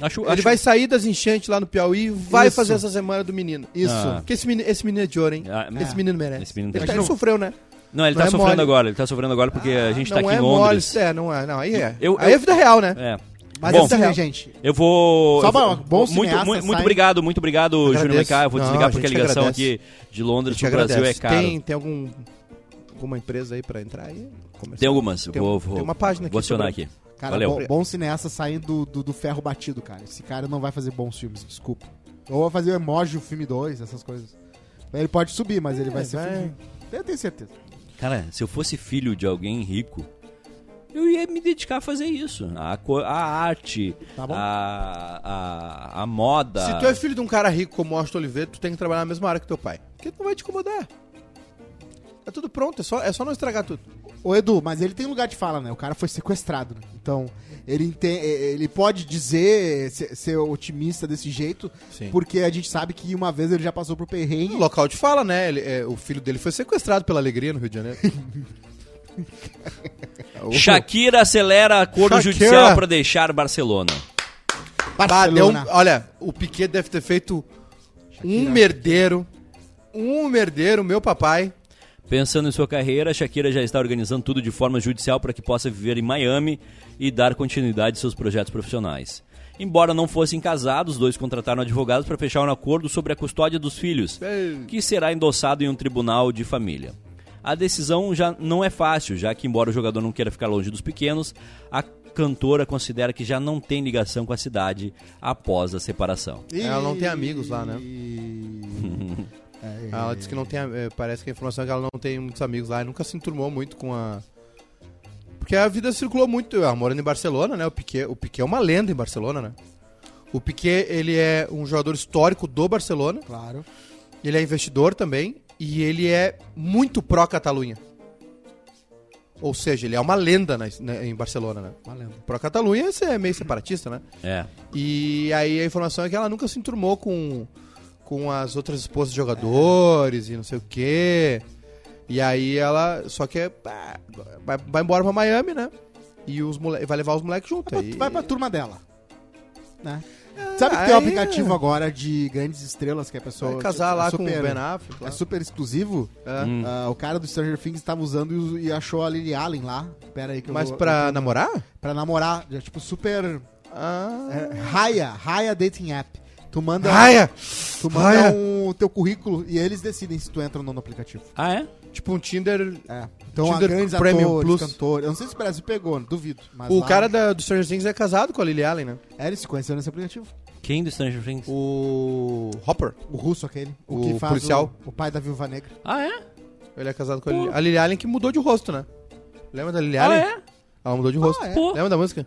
Acho, Ele acho- vai sair das enchentes lá no Piauí e vai Isso. fazer essa semana do menino. Isso. Ah. Porque esse menino, esse menino é de ouro, hein? Ah, esse é. menino merece. Esse menino ele, tem- tá- ele sofreu, né? Não, ele Não tá é sofrendo mole. agora. Ele tá sofrendo agora porque a gente tá não aqui é em Londres. Mole, é, não é. Não, aí é. Eu- aí eu- é vida real, né? É. Mas Bom, né, real. gente? Eu vou. Só eu vou- uma- bom muito, cineasta muito, obrigado, muito obrigado, Júnior. Maiká. Eu vou Não, desligar a porque a ligação agradece. aqui de Londres pro Brasil é caro. Tem, tem algum, alguma empresa aí pra entrar aí? Tem algumas. Tem, vou, um- vou, tem uma página aqui. Vou acionar sobre- aqui. Cara, Valeu. bom, bom cineasta saindo do, do, do ferro batido, cara. Esse cara não vai fazer bons filmes, desculpa. Ou vai fazer o emoji, o filme 2, essas coisas. Ele pode subir, mas ele vai É, ser vai. filme. Eu tenho certeza. Cara, se eu fosse filho de alguém rico, eu ia me dedicar a fazer isso. A, co- a arte, Tá bom. a, a, a moda. Se tu é filho de um cara rico como o Austin Oliveto, tu tem que trabalhar na mesma área que teu pai. Porque tu não vai te incomodar. É tudo pronto, é só, é só não estragar tudo. Ô Edu, mas ele tem lugar de fala, né? O cara foi sequestrado, né? Então, ele, ente- ele pode dizer, ser, ser otimista desse jeito, Sim. porque a gente sabe que uma vez ele já passou por No perrengue. local de fala, né? Ele- é, o filho dele foi sequestrado pela alegria no Rio de Janeiro. Shakira acelera acordo Shakira. judicial para deixar Barcelona. Bah, deu um- Barcelona. olha, o Piquet deve ter feito um merdeiro Um merdeiro, meu papai. Pensando em sua carreira, Shakira já está organizando tudo de forma judicial para que possa viver em Miami e dar continuidade aos seus projetos profissionais. Embora não fossem casados, os dois contrataram advogados para fechar um acordo sobre a custódia dos filhos, que será endossado em um tribunal de família. A decisão já não é fácil, já que, embora o jogador não queira ficar longe dos pequenos, a cantora considera que já não tem ligação com a cidade após a separação. Ela não tem amigos lá, né? Ela disse que não tem. eh, Parece que a informação é que ela não tem muitos amigos lá e nunca se enturmou muito com a. Porque a vida circulou muito. Ela morando em Barcelona, né? O Piquet, o Piquet é uma lenda em Barcelona, né? O Piquet, ele é um jogador histórico do Barcelona. Claro. Ele é investidor também. E ele é muito pró-Catalunha. Ou seja, ele é uma lenda na- na- em Barcelona, né? Uma lenda. Pró-Catalunha é meio separatista, né? É. E aí a informação é que ela nunca se enturmou com, com as outras esposas de jogadores e não sei o quê. E aí ela. Só que é, pá, vai, vai embora pra Miami, né? E os mole, vai levar os moleques junto. Vai, aí- vai pra turma dela. Né? Sabe que tem um aí- aplicativo agora de grandes estrelas que a pessoa. Vai casar é lá super, com o Ben Affleck. lá. É super exclusivo. É. Hum. Ah, o cara do Stranger Things estava usando e, e achou a Lily Allen lá. Pera aí que eu Mas vou- pra eu- namorar? Pra namorar. É, tipo, super. Ah. É, Raya, Raya Dating App. Tu manda, Raia! tu manda Raya. um teu currículo e eles decidem se tu entra ou não no aplicativo. Ah, é? Tipo um Tinder. É. Então, Tinder grandes Premium atores, Plus. cantores. Eu não sei se o Brasil pegou, duvido. Mas O lá- cara da, do Stranger Things é casado com a Lily Allen, né? É, eles se conheceram nesse aplicativo. Quem do Stranger Things? O Hopper. O russo aquele. O, O que faz policial. O, o pai da Viúva Negra. Ah, é? Ele é casado com a Lily, a Lily Allen que mudou de rosto, né? Lembra da Lily Ah, Allen? é? Ela mudou de rosto. é? Pô. Lembra da música?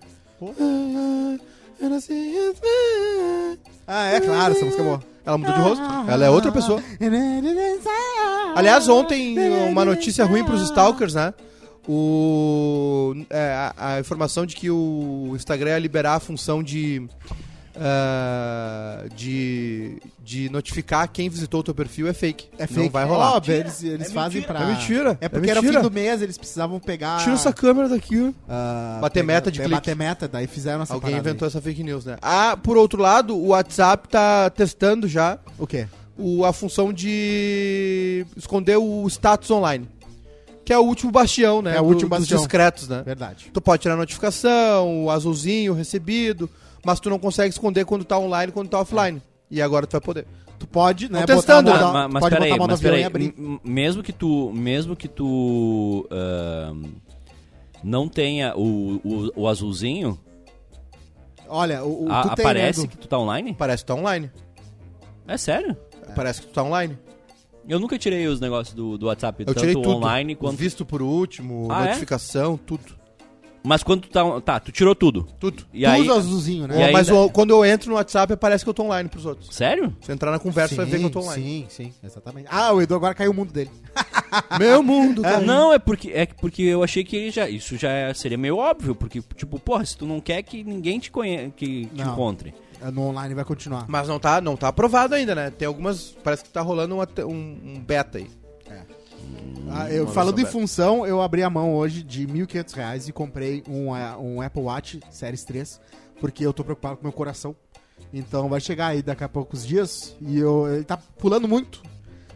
Ah, é claro, essa música é boa. Ela mudou de rosto. Ela é outra pessoa. Aliás, ontem uma notícia ruim pros stalkers, né? O, é, a, a informação de que o Instagram ia liberar a função de, ah, de de notificar quem visitou o teu perfil é fake. É fake. Não vai rolar. Óbvio, eles, eles É fazem mentira. pra... É mentira. É porque É era mentira. fim do mês, eles precisavam pegar... Tira essa câmera daqui. ah, Bater pegar- meta de é, clique. Bater meta, daí fizeram essa Alguém inventou essa fake news, né? Ah, por outro lado, o WhatsApp tá testando já aí. O quê? o, a função de esconder o status online. Que é o último bastião, né? É o do- último dos bastião. discretos, né? Verdade. Tu pode tirar a notificação, o azulzinho, recebido, mas tu não consegue esconder quando tá online e quando tá offline. E agora tu vai poder. Tu pode, né, botar testando, a né? mão, Ma- na- mas pode peraí, botar a mão no mas avião e peraí. abrir. m- Mesmo que tu, mesmo que tu ahn, não tenha o, o, o azulzinho, Olha, o, o a- tu tem, aparece né, que tu tá online? Parece que tá online. É sério? Parece que tu tá online. Eu nunca tirei os negócios do, do WhatsApp, Eu tanto tirei tudo. online quanto... Visto por último, Ah, é? notificação, tudo. Mas quando tu tá... Tá, tu tirou tudo. Tudo. E tu aí... usa o azulzinho, né? E aí- mas ainda- o- quando eu entro no WhatsApp, parece que eu tô online pros outros. Sério? Se eu entrar na conversa, vai ver que eu tô online. Sim, sim, exatamente. Ah, o Edu agora caiu o mundo dele. Meu mundo, Ah, cara. não, é porque, é que- porque eu achei que já, isso já seria meio óbvio, porque, tipo, porra, se tu não quer que ninguém te, conhe que te Não. encontre. É, No online vai continuar. Mas não tá, não tá aprovado ainda, né? Tem algumas. Parece que tá rolando uma te- um, um beta aí. Ah, eu, falando em função, eu abri a mão hoje de 1.500 reais e comprei um, eh, um Apple Watch Series 3, porque eu tô preocupado com meu coração. Então vai chegar aí daqui a poucos dias e eu, ele tá pulando muito.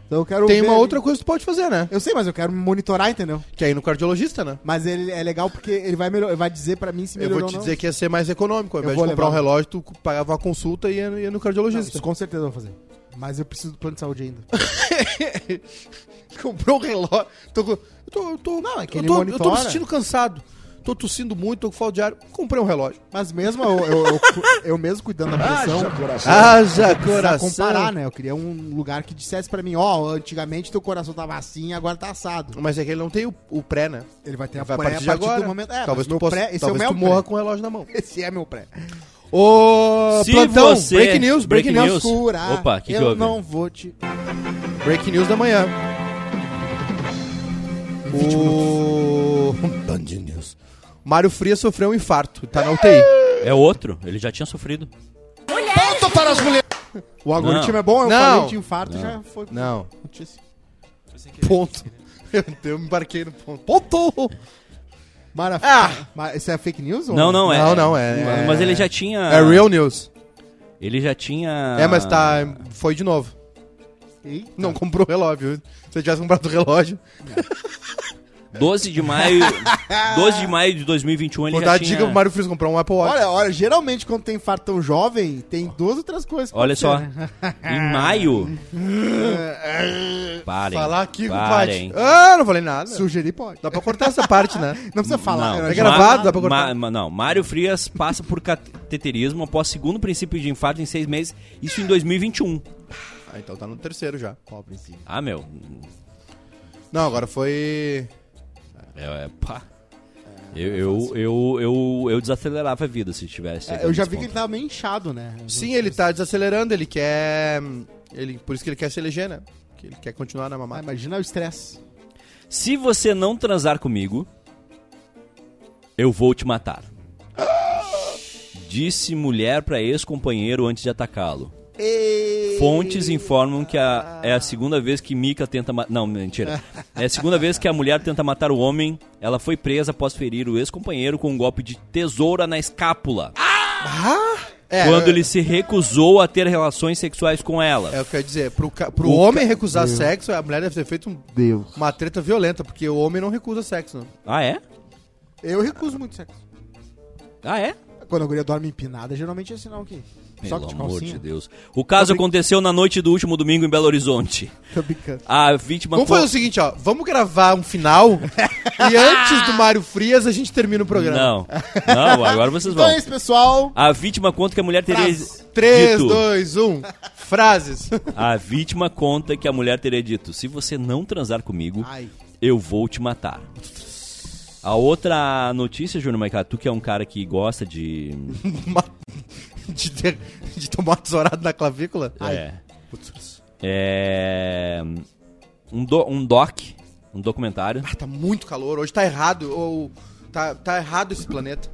Então eu quero Tem ver uma outra coisa que tu pode fazer, né? Eu sei, mas eu quero me monitorar, entendeu? Que é ir no cardiologista, né? Mas ele é legal porque ele vai, melhor, vai dizer pra mim se Eu melhorou vou te ou não. dizer que ia ser mais econômico. Ao Eu invés vou de comprar um levar. relógio, tu pagava uma consulta e ia, no- ia no Não, cardiologista. isso com certeza eu vou fazer. Mas eu preciso do plano de saúde ainda. Comprou um relógio. Tô, com- eu tô, eu tô, Não, é que eu ele tô, eu tô me monitora. sentindo cansado. Tô tossindo muito, tô com falta de ar. Comprei um relógio. Mas mesmo eu, eu, eu, eu mesmo cuidando da pressão, Haja Pra comparar, né? Eu queria um lugar que dissesse pra mim, ó, antigamente teu coração tava assim, agora tá assado. Mas é que ele não tem o, o pré, né? Ele vai ter a Vai pré a partir de agora. do momento. É, talvez mas tu, meu possa, pré, esse talvez é o tu meu morra pré. com o relógio na mão. Esse é meu pré. Ô, Se plantão, você- break news, break, break news. news. Curar, Opa, que que eu houve? não vou te... Break news da manhã. O... Band News. Mário Frias sofreu um infarto, tá na UTI. É outro, ele já tinha sofrido. O algoritmo Não. é bom, eu Não. falei de infarto, já foi Não, notícia. ponto. Eu, eu me embarquei no ponto. Ponto! Mara... Ah! Mas isso é fake news? ou Não, não, é. Não, não, é- Mas é- ele já tinha. É real news. Ele já tinha. É, mas tá. Foi de novo. Eita. Não comprou o relógio. Se eu tivesse comprado o relógio, 12 de maio. 12 de maio de 2021 ele vou já dar a tinha... dica pro Mário Frias comprar um Apple Watch. Olha, olha, geralmente quando tem fartão jovem, tem duas outras coisas. que Olha só, né? em maio. Parem. Falar aqui com o parem. Ah, não falei nada. Sugerir pode. Dá pra cortar essa parte, né? Não precisa falar. Não, eu é gravado, dá pra cortar. Ma- ma- não, Mário Frias passa por cateterismo após segundo princípio de infarto em seis meses, isso em 2021. Ah, então tá no terceiro já. Pobrezinho. Ah, meu. Não, agora foi. É, é, pá. Eu, eu, eu, eu, eu desacelerava a vida se tivesse. É, eu já vi que ele tava meio inchado, né? Sim, ele tá desacelerando, ele quer. Ele, por isso que ele quer se eleger, né? Que ele quer continuar na Ah, mamata. imagina o estresse. Se você não transar comigo, eu vou te matar. Disse mulher pra ex-companheiro antes de atacá-lo. Fontes informam que a- é a segunda vez que Mika tenta matar. Não, mentira. É a segunda vez que a mulher tenta matar o homem. Ela foi presa após ferir o ex-companheiro com um golpe de tesoura na escápula. É, quando ele se recusou a ter relações sexuais com ela. É o que eu ia dizer. Pro, pro O homem recusar sexo, a mulher deve ter feito um- Deus. uma treta violenta, porque o homem não recusa sexo. Não. Ah, é? Eu recuso muito sexo. Ah, é? Quando a guria dorme empinada, geralmente é sinal que. Só Pelo que de amor calcinha. de Deus. O caso aconteceu na noite do último domingo em Belo Horizonte. Tô brincando. A vítima. Vamos co- fazer o seguinte, ó. Vamos gravar um final e antes do Mário Frias a gente termina o programa. Não. Não, agora vocês Então vão. é isso, pessoal. A vítima conta que a mulher teria Frase. 3, dito. 2, 1. Frases. A vítima conta que a mulher teria dito: "Se você não transar comigo, Ai. eu vou te matar". A outra notícia, Júnior Maiká, tu que é um cara que gosta de de, ter- de tomar uma tesourada na clavícula. é, é um, do- um doc, um documentário. Ah, tá muito calor. Hoje tá errado. Ou, tá, tá errado esse planeta.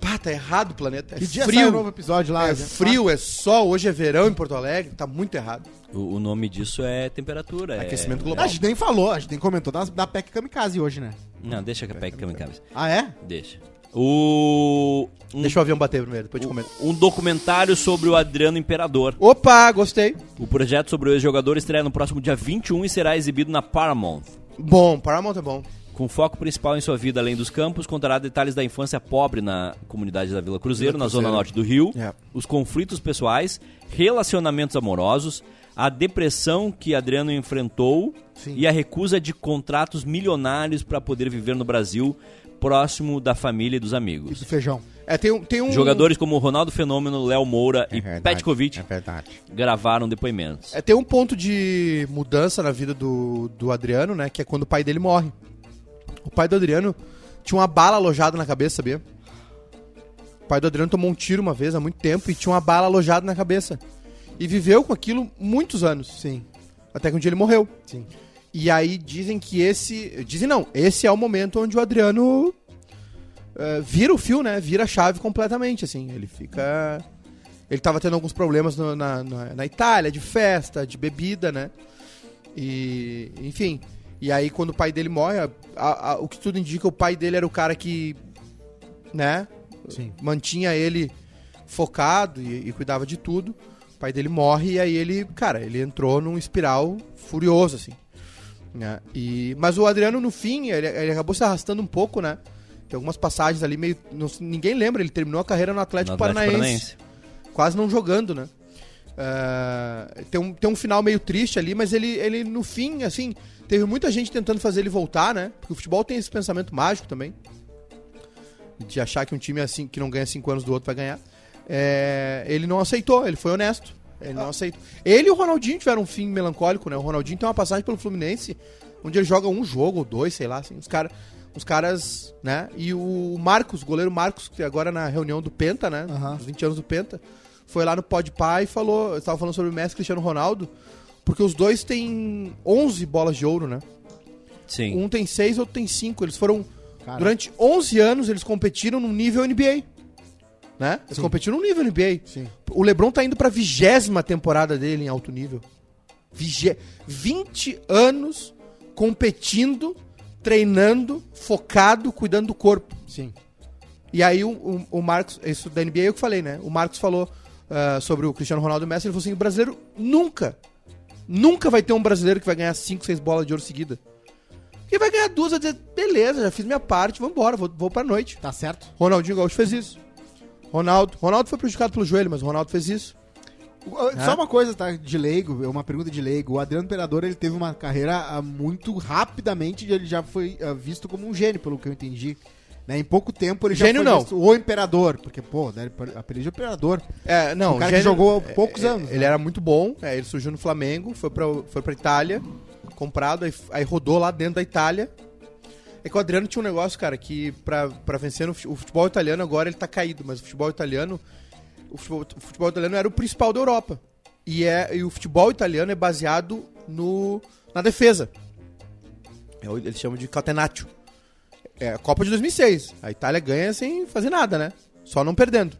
Pá, tá errado o planeta. É Que dia frio. sai novo episódio lá? É Já- frio, é sol. Hoje é verão em Porto Alegre. Tá muito errado. O, o nome disso é temperatura. é- Aquecimento Ah, global. A gente nem falou, a gente nem comentou da, da PEC Kamikaze hoje, né? Não, deixa que a PEC cabeça. Ah, é? Deixa. O um, Deixa o avião bater primeiro, depois de comer. um documentário sobre o Adriano Imperador. Opa, gostei. O projeto sobre o ex-jogador estreia no próximo dia 21 e será exibido na Paramount. Bom, Paramount é bom. Com foco principal em sua vida além dos campos, contará detalhes da infância pobre na comunidade da Vila Cruzeiro, Vila na zona norte do Rio, É. os conflitos pessoais, relacionamentos amorosos, a depressão que Adriano enfrentou Sim. e a recusa de contratos milionários para poder viver no Brasil, próximo da família e dos amigos. do feijão. É, tem, um- tem um... Jogadores como Ronaldo Fenômeno, Léo Moura e verdade, Petkovic É gravaram depoimentos. É, tem um ponto de mudança na vida do, do Adriano, né? Que é quando o pai dele morre. O pai do Adriano tinha uma bala alojada na cabeça, sabia? O pai do Adriano tomou um tiro uma vez há muito tempo e tinha uma bala alojada na cabeça. E viveu com aquilo muitos anos. Sim, Até que um dia ele morreu. sim. E aí dizem que esse. Dizem não, esse é o momento onde o Adriano eh, vira o fio, né? Vira a chave completamente, assim. Ele fica. Ele tava tendo alguns problemas no- na, na, na Itália, de festa, de bebida, né? E. Enfim. E aí, quando o pai dele morre, a- a- a- o que tudo indica, o pai dele era o cara que. Né? Sim. Mantinha ele focado e, e cuidava de tudo. O pai dele morre e aí ele, cara, ele entrou num espiral furioso, assim. Né? E, mas o Adriano, no fim, ele, ele acabou se arrastando um pouco, né? Tem algumas passagens ali meio. não- ninguém lembra, ele terminou a carreira no Atlético, No Atlético Paranaense, quase não jogando, né? É, tem, um, tem um final meio triste ali, mas ele, ele, no fim, assim, teve muita gente tentando fazer ele voltar, né? Porque o futebol tem esse pensamento mágico também. De achar que um time assim que não ganha cinco anos do outro vai ganhar. É, ele não aceitou, ele foi honesto. Ele não aceitou. Ele e o Ronaldinho tiveram um fim melancólico, né? O Ronaldinho tem uma passagem pelo Fluminense, onde ele joga um jogo ou dois, sei lá, assim. Os, cara, os caras, né? E o Marcos, o goleiro Marcos, que agora na reunião do Penta, né? Os 20 anos do Penta, foi lá no Pod Pai e falou. Estava falando sobre o Messi Cristiano Ronaldo, porque os dois têm 11 bolas de ouro, né? Sim. Um tem 6, outro tem 5. Eles foram. Cara. Durante 11 anos, eles competiram no nível NBA. Né? Eles Sim. competiram no nível NBA. Sim. O LeBron tá indo pra vigésima temporada dele em alto nível. Vigé 20 anos competindo, treinando, focado, cuidando do corpo. Sim. E aí o, o, o Marcos, isso da NBA é eu que falei, né? O Marcos falou ah, sobre o Cristiano Ronaldo e o Messi, ele falou assim, o brasileiro nunca Nunca vai ter um brasileiro que vai ganhar 5, 6 bolas de ouro seguida. Quem vai ganhar duas vai dizer, beleza, já fiz minha parte, vambora, vou, vou pra noite. Tá certo? Ronaldinho Gaúcho fez isso. Ronaldo, Ronaldo foi prejudicado pelo joelho, mas o Ronaldo fez isso. Só uma coisa, tá? De leigo, é uma pergunta de leigo. O Adriano Imperador, ele teve uma carreira ah, muito rapidamente, ele já foi ah, visto como um gênio, pelo que eu entendi. Né? Em pouco tempo ele Gênio já foi não. visto o Imperador, porque, pô, né, apelido de Imperador. É, não, Um cara que gênio- jogou poucos é, anos, Ele né? era muito bom, é, ele surgiu no Flamengo, foi pra, foi pra Itália, comprado, aí, aí rodou lá dentro da Itália. É que o Adriano tinha um negócio, cara, que pra, pra vencer no o futebol italiano agora ele tá caído, mas o futebol italiano. O futebol, o futebol italiano era o principal da Europa. E, é, e o futebol italiano é baseado no, na defesa. É Eles chamam de catenaccio. É a Copa de 2006. A Itália ganha sem fazer nada, né? Só não perdendo.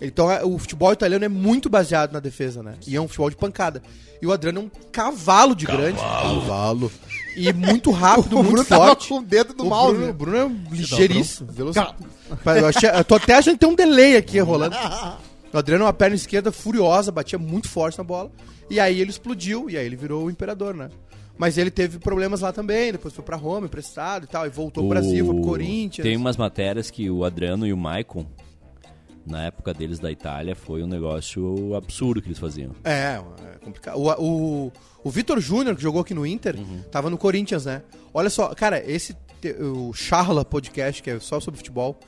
Então é- o futebol italiano é muito baseado na defesa, né? E é um futebol de pancada. E o Adriano é um cavalo de grande. Cavalo. E muito rápido, O muito Bruno tava forte. com o dedo do o mouse. Bruno, o Bruno é ligeiríssimo. Velocidade. Eu, achei- eu tô até achando que tem um delay aqui rolando. O Adriano, uma perna esquerda furiosa, batia muito forte na bola. E aí ele explodiu, e aí ele virou o imperador, né? Mas ele teve problemas lá também, depois foi pra Roma, emprestado e tal, e voltou pro Brasil, foi pro Corinthians. Tem umas matérias que o Adriano e o Maicon, na época deles da Itália, foi um negócio absurdo que eles faziam. É, é complicado. O, o, o Vitor Júnior, que jogou aqui no Inter, tava no Corinthians, né? Olha só, cara, esse. O Charla Podcast, que é só sobre futebol.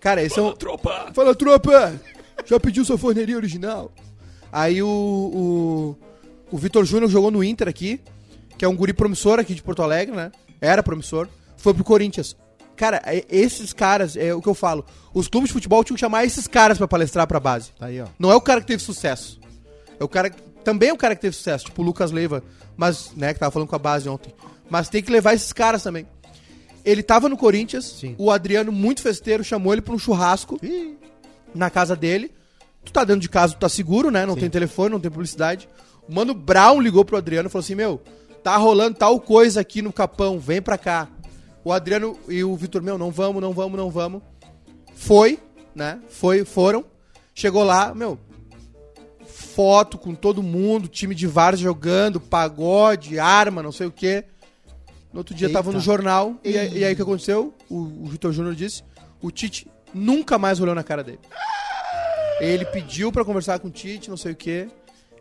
Cara, esse é um. Tropa! Fala, tropa! Já pediu sua forneria original? Aí o. O, o Vitor Júnior jogou no Inter aqui, que é um guri promissor aqui de Porto Alegre, né? Era promissor. Foi pro Corinthians. Cara, é- esses caras, é o que eu falo. Os clubes de futebol tinham que chamar esses caras pra palestrar pra base. Tá aí, ó. Não é o cara que teve sucesso. É o cara. que- Também é o cara que teve sucesso, tipo o Lucas Leiva, mas, né, que tava falando com a base ontem. Mas tem que levar esses caras também. Ele tava no Corinthians, Sim. o Adriano, muito festeiro, chamou ele pra um churrasco Ih, na casa dele. Tu tá dentro de casa, tu tá seguro, né? Não tem telefone, não tem publicidade. O Mano Brown ligou pro Adriano e falou assim: Meu, tá rolando tal coisa aqui no Capão, vem pra cá. O Adriano e o Vitor, meu, não vamos, não vamos, não vamos. Foi, né? Foi, foram. Chegou lá, meu, foto com todo mundo, time de várzea jogando, pagode, arma, não sei o quê. No outro dia tava Eita. no jornal, e, aí- e aí o que aconteceu? O, o Vitor Júnior disse, o Tite nunca mais olhou na cara dele. Ele pediu pra conversar com o Tite, não sei o quê.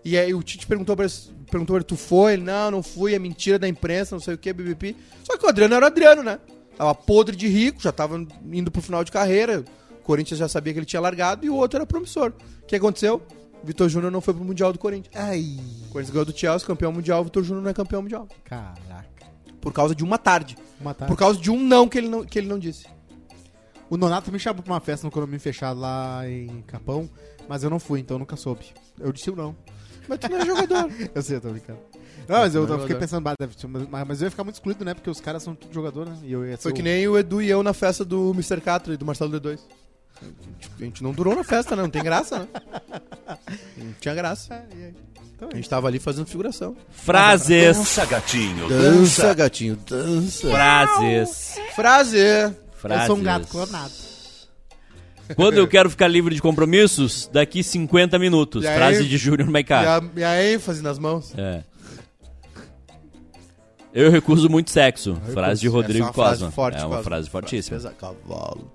E aí o Tite perguntou pra ele, perguntou pra ele, tu foi? Ele, não, não fui, é mentira da imprensa, não sei o quê, BBP. Só que o Adriano era o Adriano, né? Tava podre de rico, já tava indo pro final de carreira. O Corinthians já sabia que ele tinha largado e o outro era promissor. O que aconteceu? Vitor Júnior não foi pro Mundial do Corinthians. Ai, O Corinthians ganhou do Chelsea, campeão mundial, o Vitor Júnior não é campeão mundial. caraca. Por causa de uma tarde. Uma tarde. Por causa de um não que ele não, que ele não disse. O Nonato me chamou pra uma festa no condomínio fechado lá em Capão, mas eu não fui, então eu nunca soube. Eu disse o não. Mas tu não é jogador. Eu sei, eu tô brincando. Não, mas eu, Não é eu fiquei jogador. pensando, bah, deve ser- mas, mas eu ia ficar muito excluído, né? Porque os caras são tudo jogador, né? E eu ia ser Foi o- que nem o Edu e eu na festa do Mr. Catra e do Marcelo D2. A gente não durou na festa, né? Não tem graça, né? Não tinha graça. Então A gente tava ali fazendo figuração. Frases. Dança, gatinho, Dança, gatinho, dança. Frases. Frase. Eu Frases. sou um gato clonado. Quando eu quero ficar livre de compromissos, daqui 50 minutos. E aí- Frase de Júnior E Maiká. a, e a ênfase nas mãos. É. Eu recuso muito sexo. Frase de Rodrigo Essa é uma frase Cosma. forte, é uma Cosma. frase fortíssima. Frase cavalo.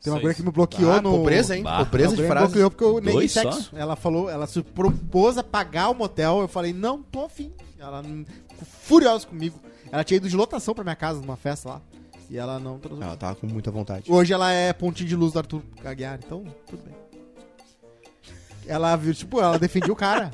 Tem uma aí. que me bloqueou Ah, no... pobreza, hein? Bah. Pobreza de guria me frase. bloqueou porque eu neguei Dois só? sexo. Ela falou, ela se propôs a pagar o motel. Eu falei, não, tô afim. Ela hum, ficou furiosa comigo. Ela tinha ido de lotação pra minha casa numa festa lá. E ela não transou. Ela tava com muita vontade. Hoje ela é pontinho de luz do Arthur Aguiar, então tudo bem. Ela viu, tipo, ela defendia o cara.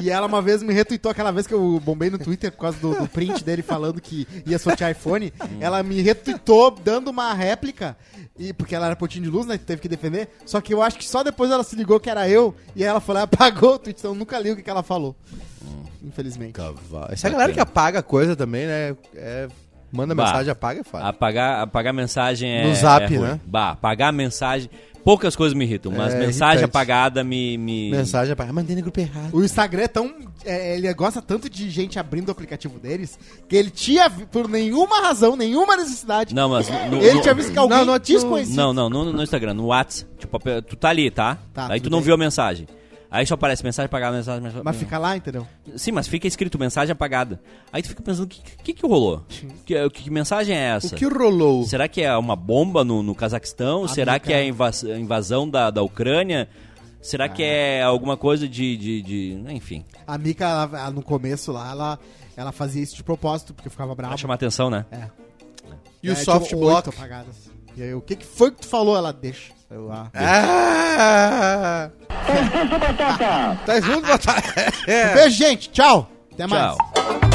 E ela uma vez me retweetou aquela vez que eu bombei no Twitter por causa do, do print dele falando que ia sortear iPhone. ela me retweetou dando uma réplica. E, porque ela era pontinho de luz, né? Teve que defender. Só que eu acho que só depois ela se ligou que era eu. E aí ela falou, apagou o tweet. Então eu nunca li o que, que ela falou. Infelizmente. Cavalo. Essa galera que apaga coisa também, né? É, manda Bah. mensagem, apaga é fácil. Apagar, apagar mensagem é. No zap, é né? Bah, apagar mensagem. Poucas coisas me irritam, mas É, mensagem irritante. apagada me. me... Mensagem apaga. Mandei no grupo errado. O Instagram é tão. é, ele gosta tanto de gente abrindo o aplicativo deles que ele tinha, por nenhuma razão, nenhuma necessidade, Não, mas. No, ele no- tinha visto que alguém Não, não, desconhecido. Não, não, no, no Instagram, no WhatsApp. Tipo, tu tá ali, tá? Tá, Aí tu não bem. viu a mensagem. Aí só aparece mensagem apagada, mensagem, mensagem Mas fica lá, entendeu? Sim, mas fica escrito mensagem apagada. Aí tu fica pensando, o que, que que rolou? Que, que mensagem é essa? O que rolou? Será que é uma bomba no, no Cazaquistão? Será que é a invas- invasão da, da Ucrânia? Será que é alguma coisa de, de, de- Enfim, A Mika, ela- ela, no começo lá, ela, ela fazia isso de propósito, porque ficava brava. pra chamar atenção, né? É. E o Aí soft tinha block? apagadas. E aí, o que, que foi que tu falou? Ela deixa. Eu, ah. Ah! tá junto, Batata? Um beijo, gente. Tchau. Até mais. Tchau.